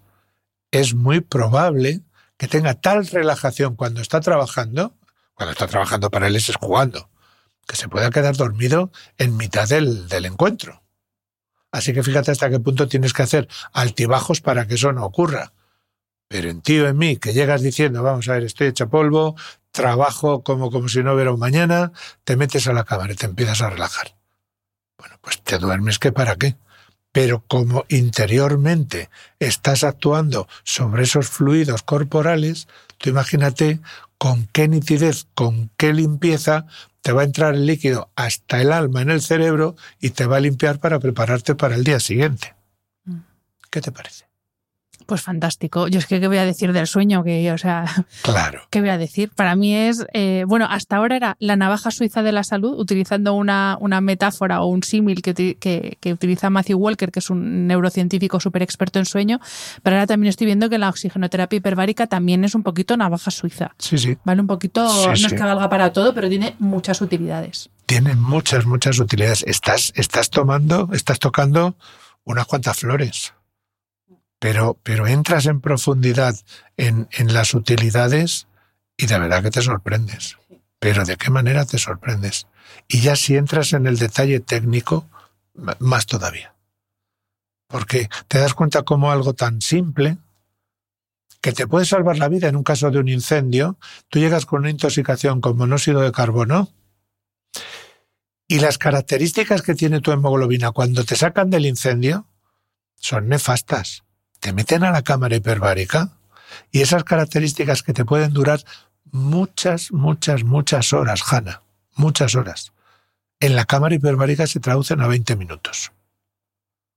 es muy probable que tenga tal relajación cuando está trabajando, cuando está trabajando para él es jugando, que se pueda quedar dormido en mitad del, del encuentro. Así que fíjate hasta qué punto tienes que hacer altibajos para que eso no ocurra. Pero en ti o en mí, que llegas diciendo, vamos a ver, estoy hecha polvo, trabajo como, como si no hubiera un mañana, te metes a la cámara y te empiezas a relajar. Bueno, pues te duermes que para qué. Pero como interiormente estás actuando sobre esos fluidos corporales, tú imagínate con qué nitidez, con qué limpieza te va a entrar el líquido hasta el alma en el cerebro y te va a limpiar para prepararte para el día siguiente. Mm. ¿Qué te parece? Pues fantástico. Yo es que, ¿qué voy a decir del sueño? Que, o sea, claro. ¿qué voy a decir? Para mí es, eh, bueno, hasta ahora era la navaja suiza de la salud, utilizando una, una metáfora o un símil que, que, utiliza Matthew Walker, que es un neurocientífico súper experto en sueño, pero ahora también estoy viendo que la oxigenoterapia hiperbárica también es un poquito navaja suiza. Sí, sí. Vale, un poquito, no es que valga para todo, pero tiene muchas utilidades. Tiene muchas, muchas utilidades. Estás, estás tomando, estás tocando unas cuantas flores pero, pero entras en profundidad en, las utilidades y de verdad que te sorprendes. Pero de qué manera te sorprendes. Y ya si entras en el detalle técnico, más todavía. Porque te das cuenta como algo tan simple, que te puede salvar la vida en un caso de un incendio, tú llegas con una intoxicación con monóxido de carbono y las características que tiene tu hemoglobina cuando te sacan del incendio son nefastas te meten a la cámara hiperbárica y esas características que te pueden durar muchas, muchas, muchas horas, Hanna, muchas horas. En la cámara hiperbárica se traducen a 20 minutos.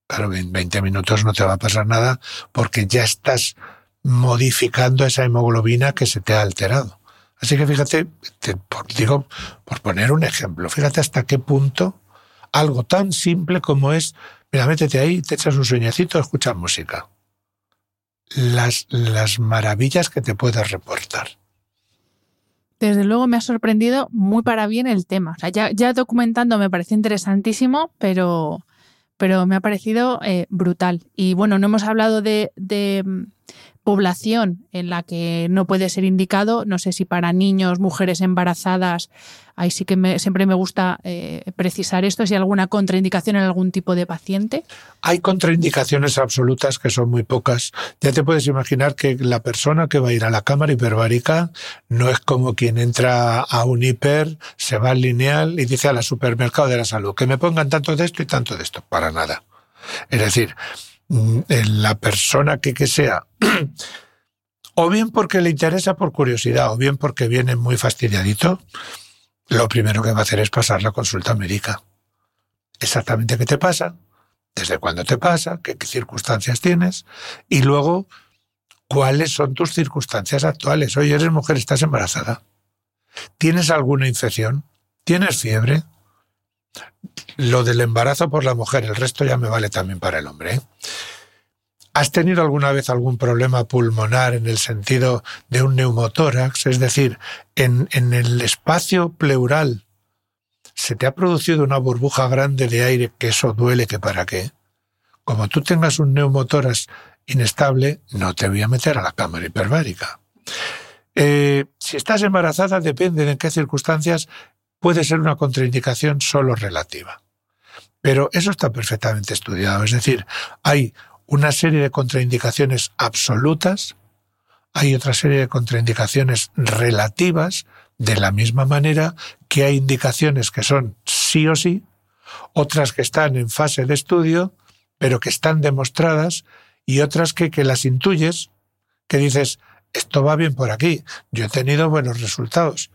Claro, en 20 minutos no te va a pasar nada porque ya estás modificando esa hemoglobina que se te ha alterado. Así que fíjate, te, digo, por poner un ejemplo, fíjate hasta qué punto algo tan simple como es, mira, métete ahí, te echas un sueñecito, escuchas música las, las maravillas que te puedas reportar. Desde luego me ha sorprendido muy para bien el tema. O sea, ya, ya documentando me parece interesantísimo, pero, pero me ha parecido eh, brutal. Y bueno, no hemos hablado de, de población en la que no puede ser indicado. No sé si para niños, mujeres embarazadas, ahí sí que me, siempre me gusta eh, precisar esto, si hay alguna contraindicación en algún tipo de paciente. Hay contraindicaciones absolutas que son muy pocas. Ya te puedes imaginar que la persona que va a ir a la cámara hiperbárica no es como quien entra a un hiper, se va al lineal y dice a la supermercado de la salud que me pongan tanto de esto y tanto de esto. Para nada. Es decir, la persona que, que sea o bien porque le interesa por curiosidad, o bien porque viene muy fastidiadito, lo primero que va a hacer es pasar la consulta médica. Exactamente qué te pasa, desde cuándo te pasa, qué, qué circunstancias tienes, y luego cuáles son tus circunstancias actuales. Oye, eres mujer, estás embarazada. ¿Tienes alguna infección? ¿Tienes fiebre? Lo del embarazo por la mujer, el resto ya me vale también para el hombre. ¿eh? ¿Has tenido alguna vez algún problema pulmonar en el sentido de un neumotórax? Es decir, en, en el espacio pleural se te ha producido una burbuja grande de aire que eso duele que para qué. Como tú tengas un neumotórax inestable, no te voy a meter a la cámara hiperbárica. Eh, si estás embarazada, depende de en qué circunstancias, puede ser una contraindicación solo relativa. Pero eso está perfectamente estudiado. Es decir, hay una serie de contraindicaciones absolutas, hay otra serie de contraindicaciones relativas, de la misma manera que hay indicaciones que son sí o sí, otras que están en fase de estudio, pero que están demostradas, y otras que, que las intuyes, que dices, esto va bien por aquí, yo he tenido buenos resultados,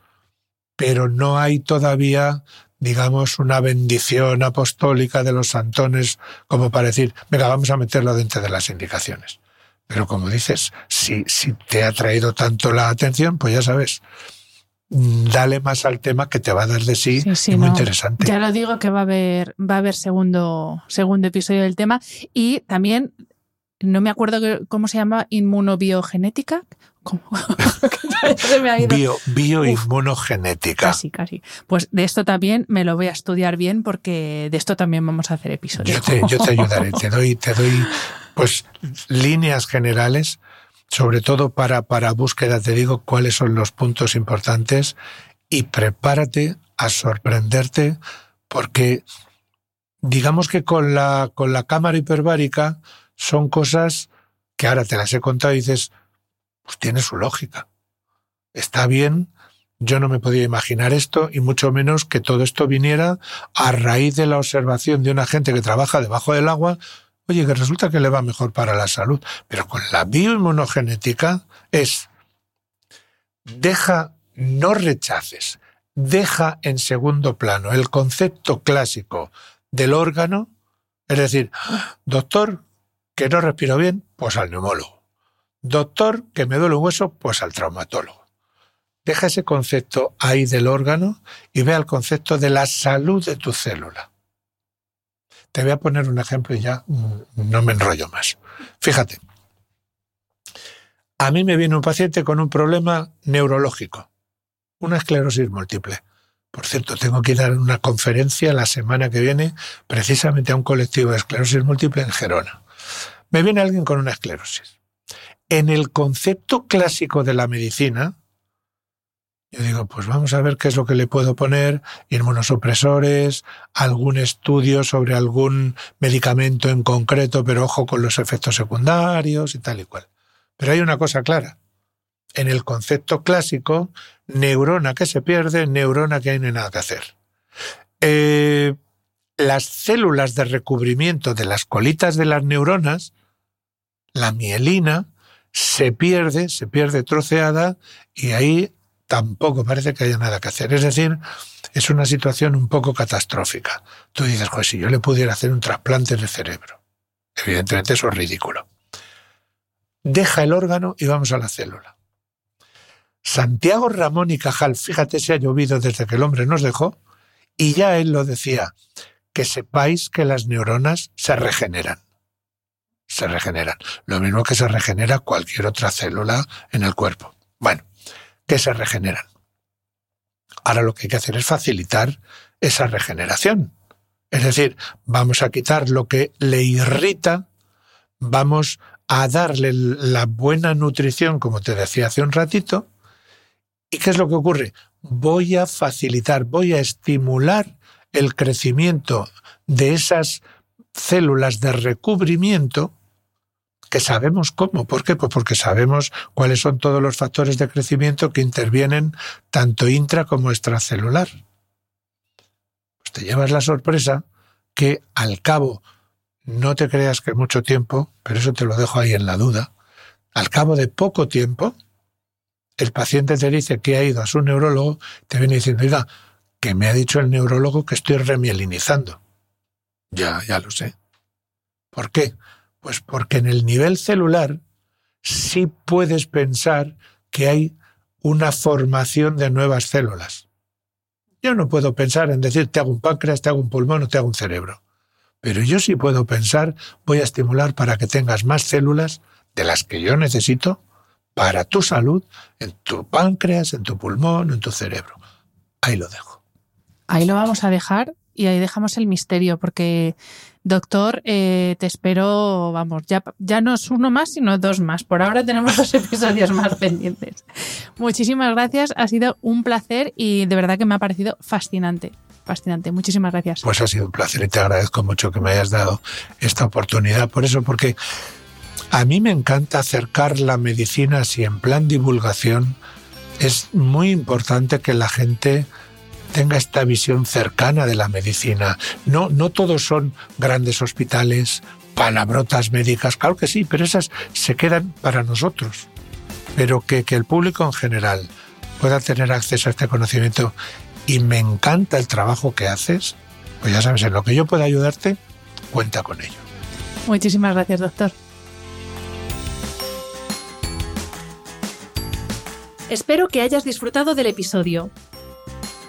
pero no hay todavía digamos, una bendición apostólica de los santones como para decir, venga, vamos a meterlo dentro de las indicaciones. Pero como dices, si, si te ha traído tanto la atención, pues ya sabes, dale más al tema que te va a dar de sí, y muy interesante. Ya lo digo que va a haber, va a haber segundo, segundo episodio del tema y también no me acuerdo cómo se llama, inmunobiogenética. Bio, bioinmunogenética. Casi, casi. Pues de esto también me lo voy a estudiar bien porque de esto también vamos a hacer episodios. Yo te, ayudaré, te doy, te doy pues líneas generales, sobre todo para, para búsqueda, te digo cuáles son los puntos importantes y prepárate a sorprenderte porque digamos que con la, con la cámara hiperbárica son cosas que ahora te las he contado y dices, pues tiene su lógica. Está bien, yo no me podía imaginar esto y mucho menos que todo esto viniera a raíz de la observación de una gente que trabaja debajo del agua, oye, que resulta que le va mejor para la salud. Pero con la bioinmunogenética es, deja, no rechaces, deja en segundo plano el concepto clásico del órgano, es decir, doctor, que no respiro bien, pues al neumólogo. Doctor, que me duele un hueso, pues al traumatólogo. Deja ese concepto ahí del órgano y ve al concepto de la salud de tu célula. Te voy a poner un ejemplo y ya mm, no me enrollo más. Fíjate, a mí me viene un paciente con un problema neurológico, una esclerosis múltiple. Por cierto, tengo que a una conferencia la semana que viene precisamente a un colectivo de esclerosis múltiple en Gerona. Me viene alguien con una esclerosis. En el concepto clásico de la medicina, yo digo, pues vamos a ver qué es lo que le puedo poner, inmunosupresores, algún estudio sobre algún medicamento en concreto, pero ojo con los efectos secundarios y tal y cual. Pero hay una cosa clara. En el concepto clásico, neurona que se pierde, neurona que hay no hay nada que hacer. Eh, las células de recubrimiento de las colitas de las neuronas, la mielina, se pierde, se pierde troceada y ahí tampoco parece que haya nada que hacer. Es decir, es una situación un poco catastrófica. Tú dices, pues si yo le pudiera hacer un trasplante de cerebro. Evidentemente eso es ridículo. Deja el órgano y vamos a la célula. Santiago Ramón y Cajal, fíjate si ha llovido desde que el hombre nos dejó, y ya él lo decía, que sepáis que las neuronas se regeneran. Se regeneran. Lo mismo que se regenera cualquier otra célula en el cuerpo. Bueno, que se regeneran. Ahora lo que hay que hacer es facilitar esa regeneración. Es decir, vamos a quitar lo que le irrita, vamos a darle la buena nutrición, como te decía hace un ratito. ¿Y qué es lo que ocurre? Voy a facilitar, voy a estimular el crecimiento de esas células de recubrimiento que sabemos cómo. ¿Por qué? Pues porque sabemos cuáles son todos los factores de crecimiento que intervienen tanto intra como extracelular. Pues te llevas la sorpresa que al cabo, no te creas que mucho tiempo, pero eso te lo dejo ahí en la duda, al cabo de poco tiempo, el paciente te dice que ha ido a su neurólogo, te viene diciendo, oiga, que me ha dicho el neurólogo que estoy remielinizando. Ya, ya lo sé. ¿Por qué? Pues porque en el nivel celular sí puedes pensar que hay una formación de nuevas células. Yo no puedo pensar en decir te hago un páncreas, te hago un pulmón o te hago un cerebro. Pero yo sí puedo pensar, voy a estimular para que tengas más células de las que yo necesito para tu salud en tu páncreas, en tu pulmón, en tu cerebro. Ahí lo dejo. Ahí lo vamos a dejar y ahí dejamos el misterio, porque, doctor, eh, te espero, vamos, ya, ya no es uno más, sino dos más. Por ahora tenemos dos episodios más pendientes. Muchísimas gracias, ha sido un placer y de verdad que me ha parecido fascinante. Fascinante, muchísimas gracias. Pues ha sido un placer y te agradezco mucho que me hayas dado esta oportunidad. Por eso, porque a mí me encanta acercar la medicina así en plan divulgación. Es muy importante que la gente tenga esta visión cercana de la medicina. No, no todos son grandes hospitales, palabrotas médicas, claro que sí, pero esas se quedan para nosotros. Pero que, que el público en general pueda tener acceso a este conocimiento y me encanta el trabajo que haces, pues ya sabes, en lo que yo pueda ayudarte, cuenta con ello. Muchísimas gracias, doctor. Espero que hayas disfrutado del episodio.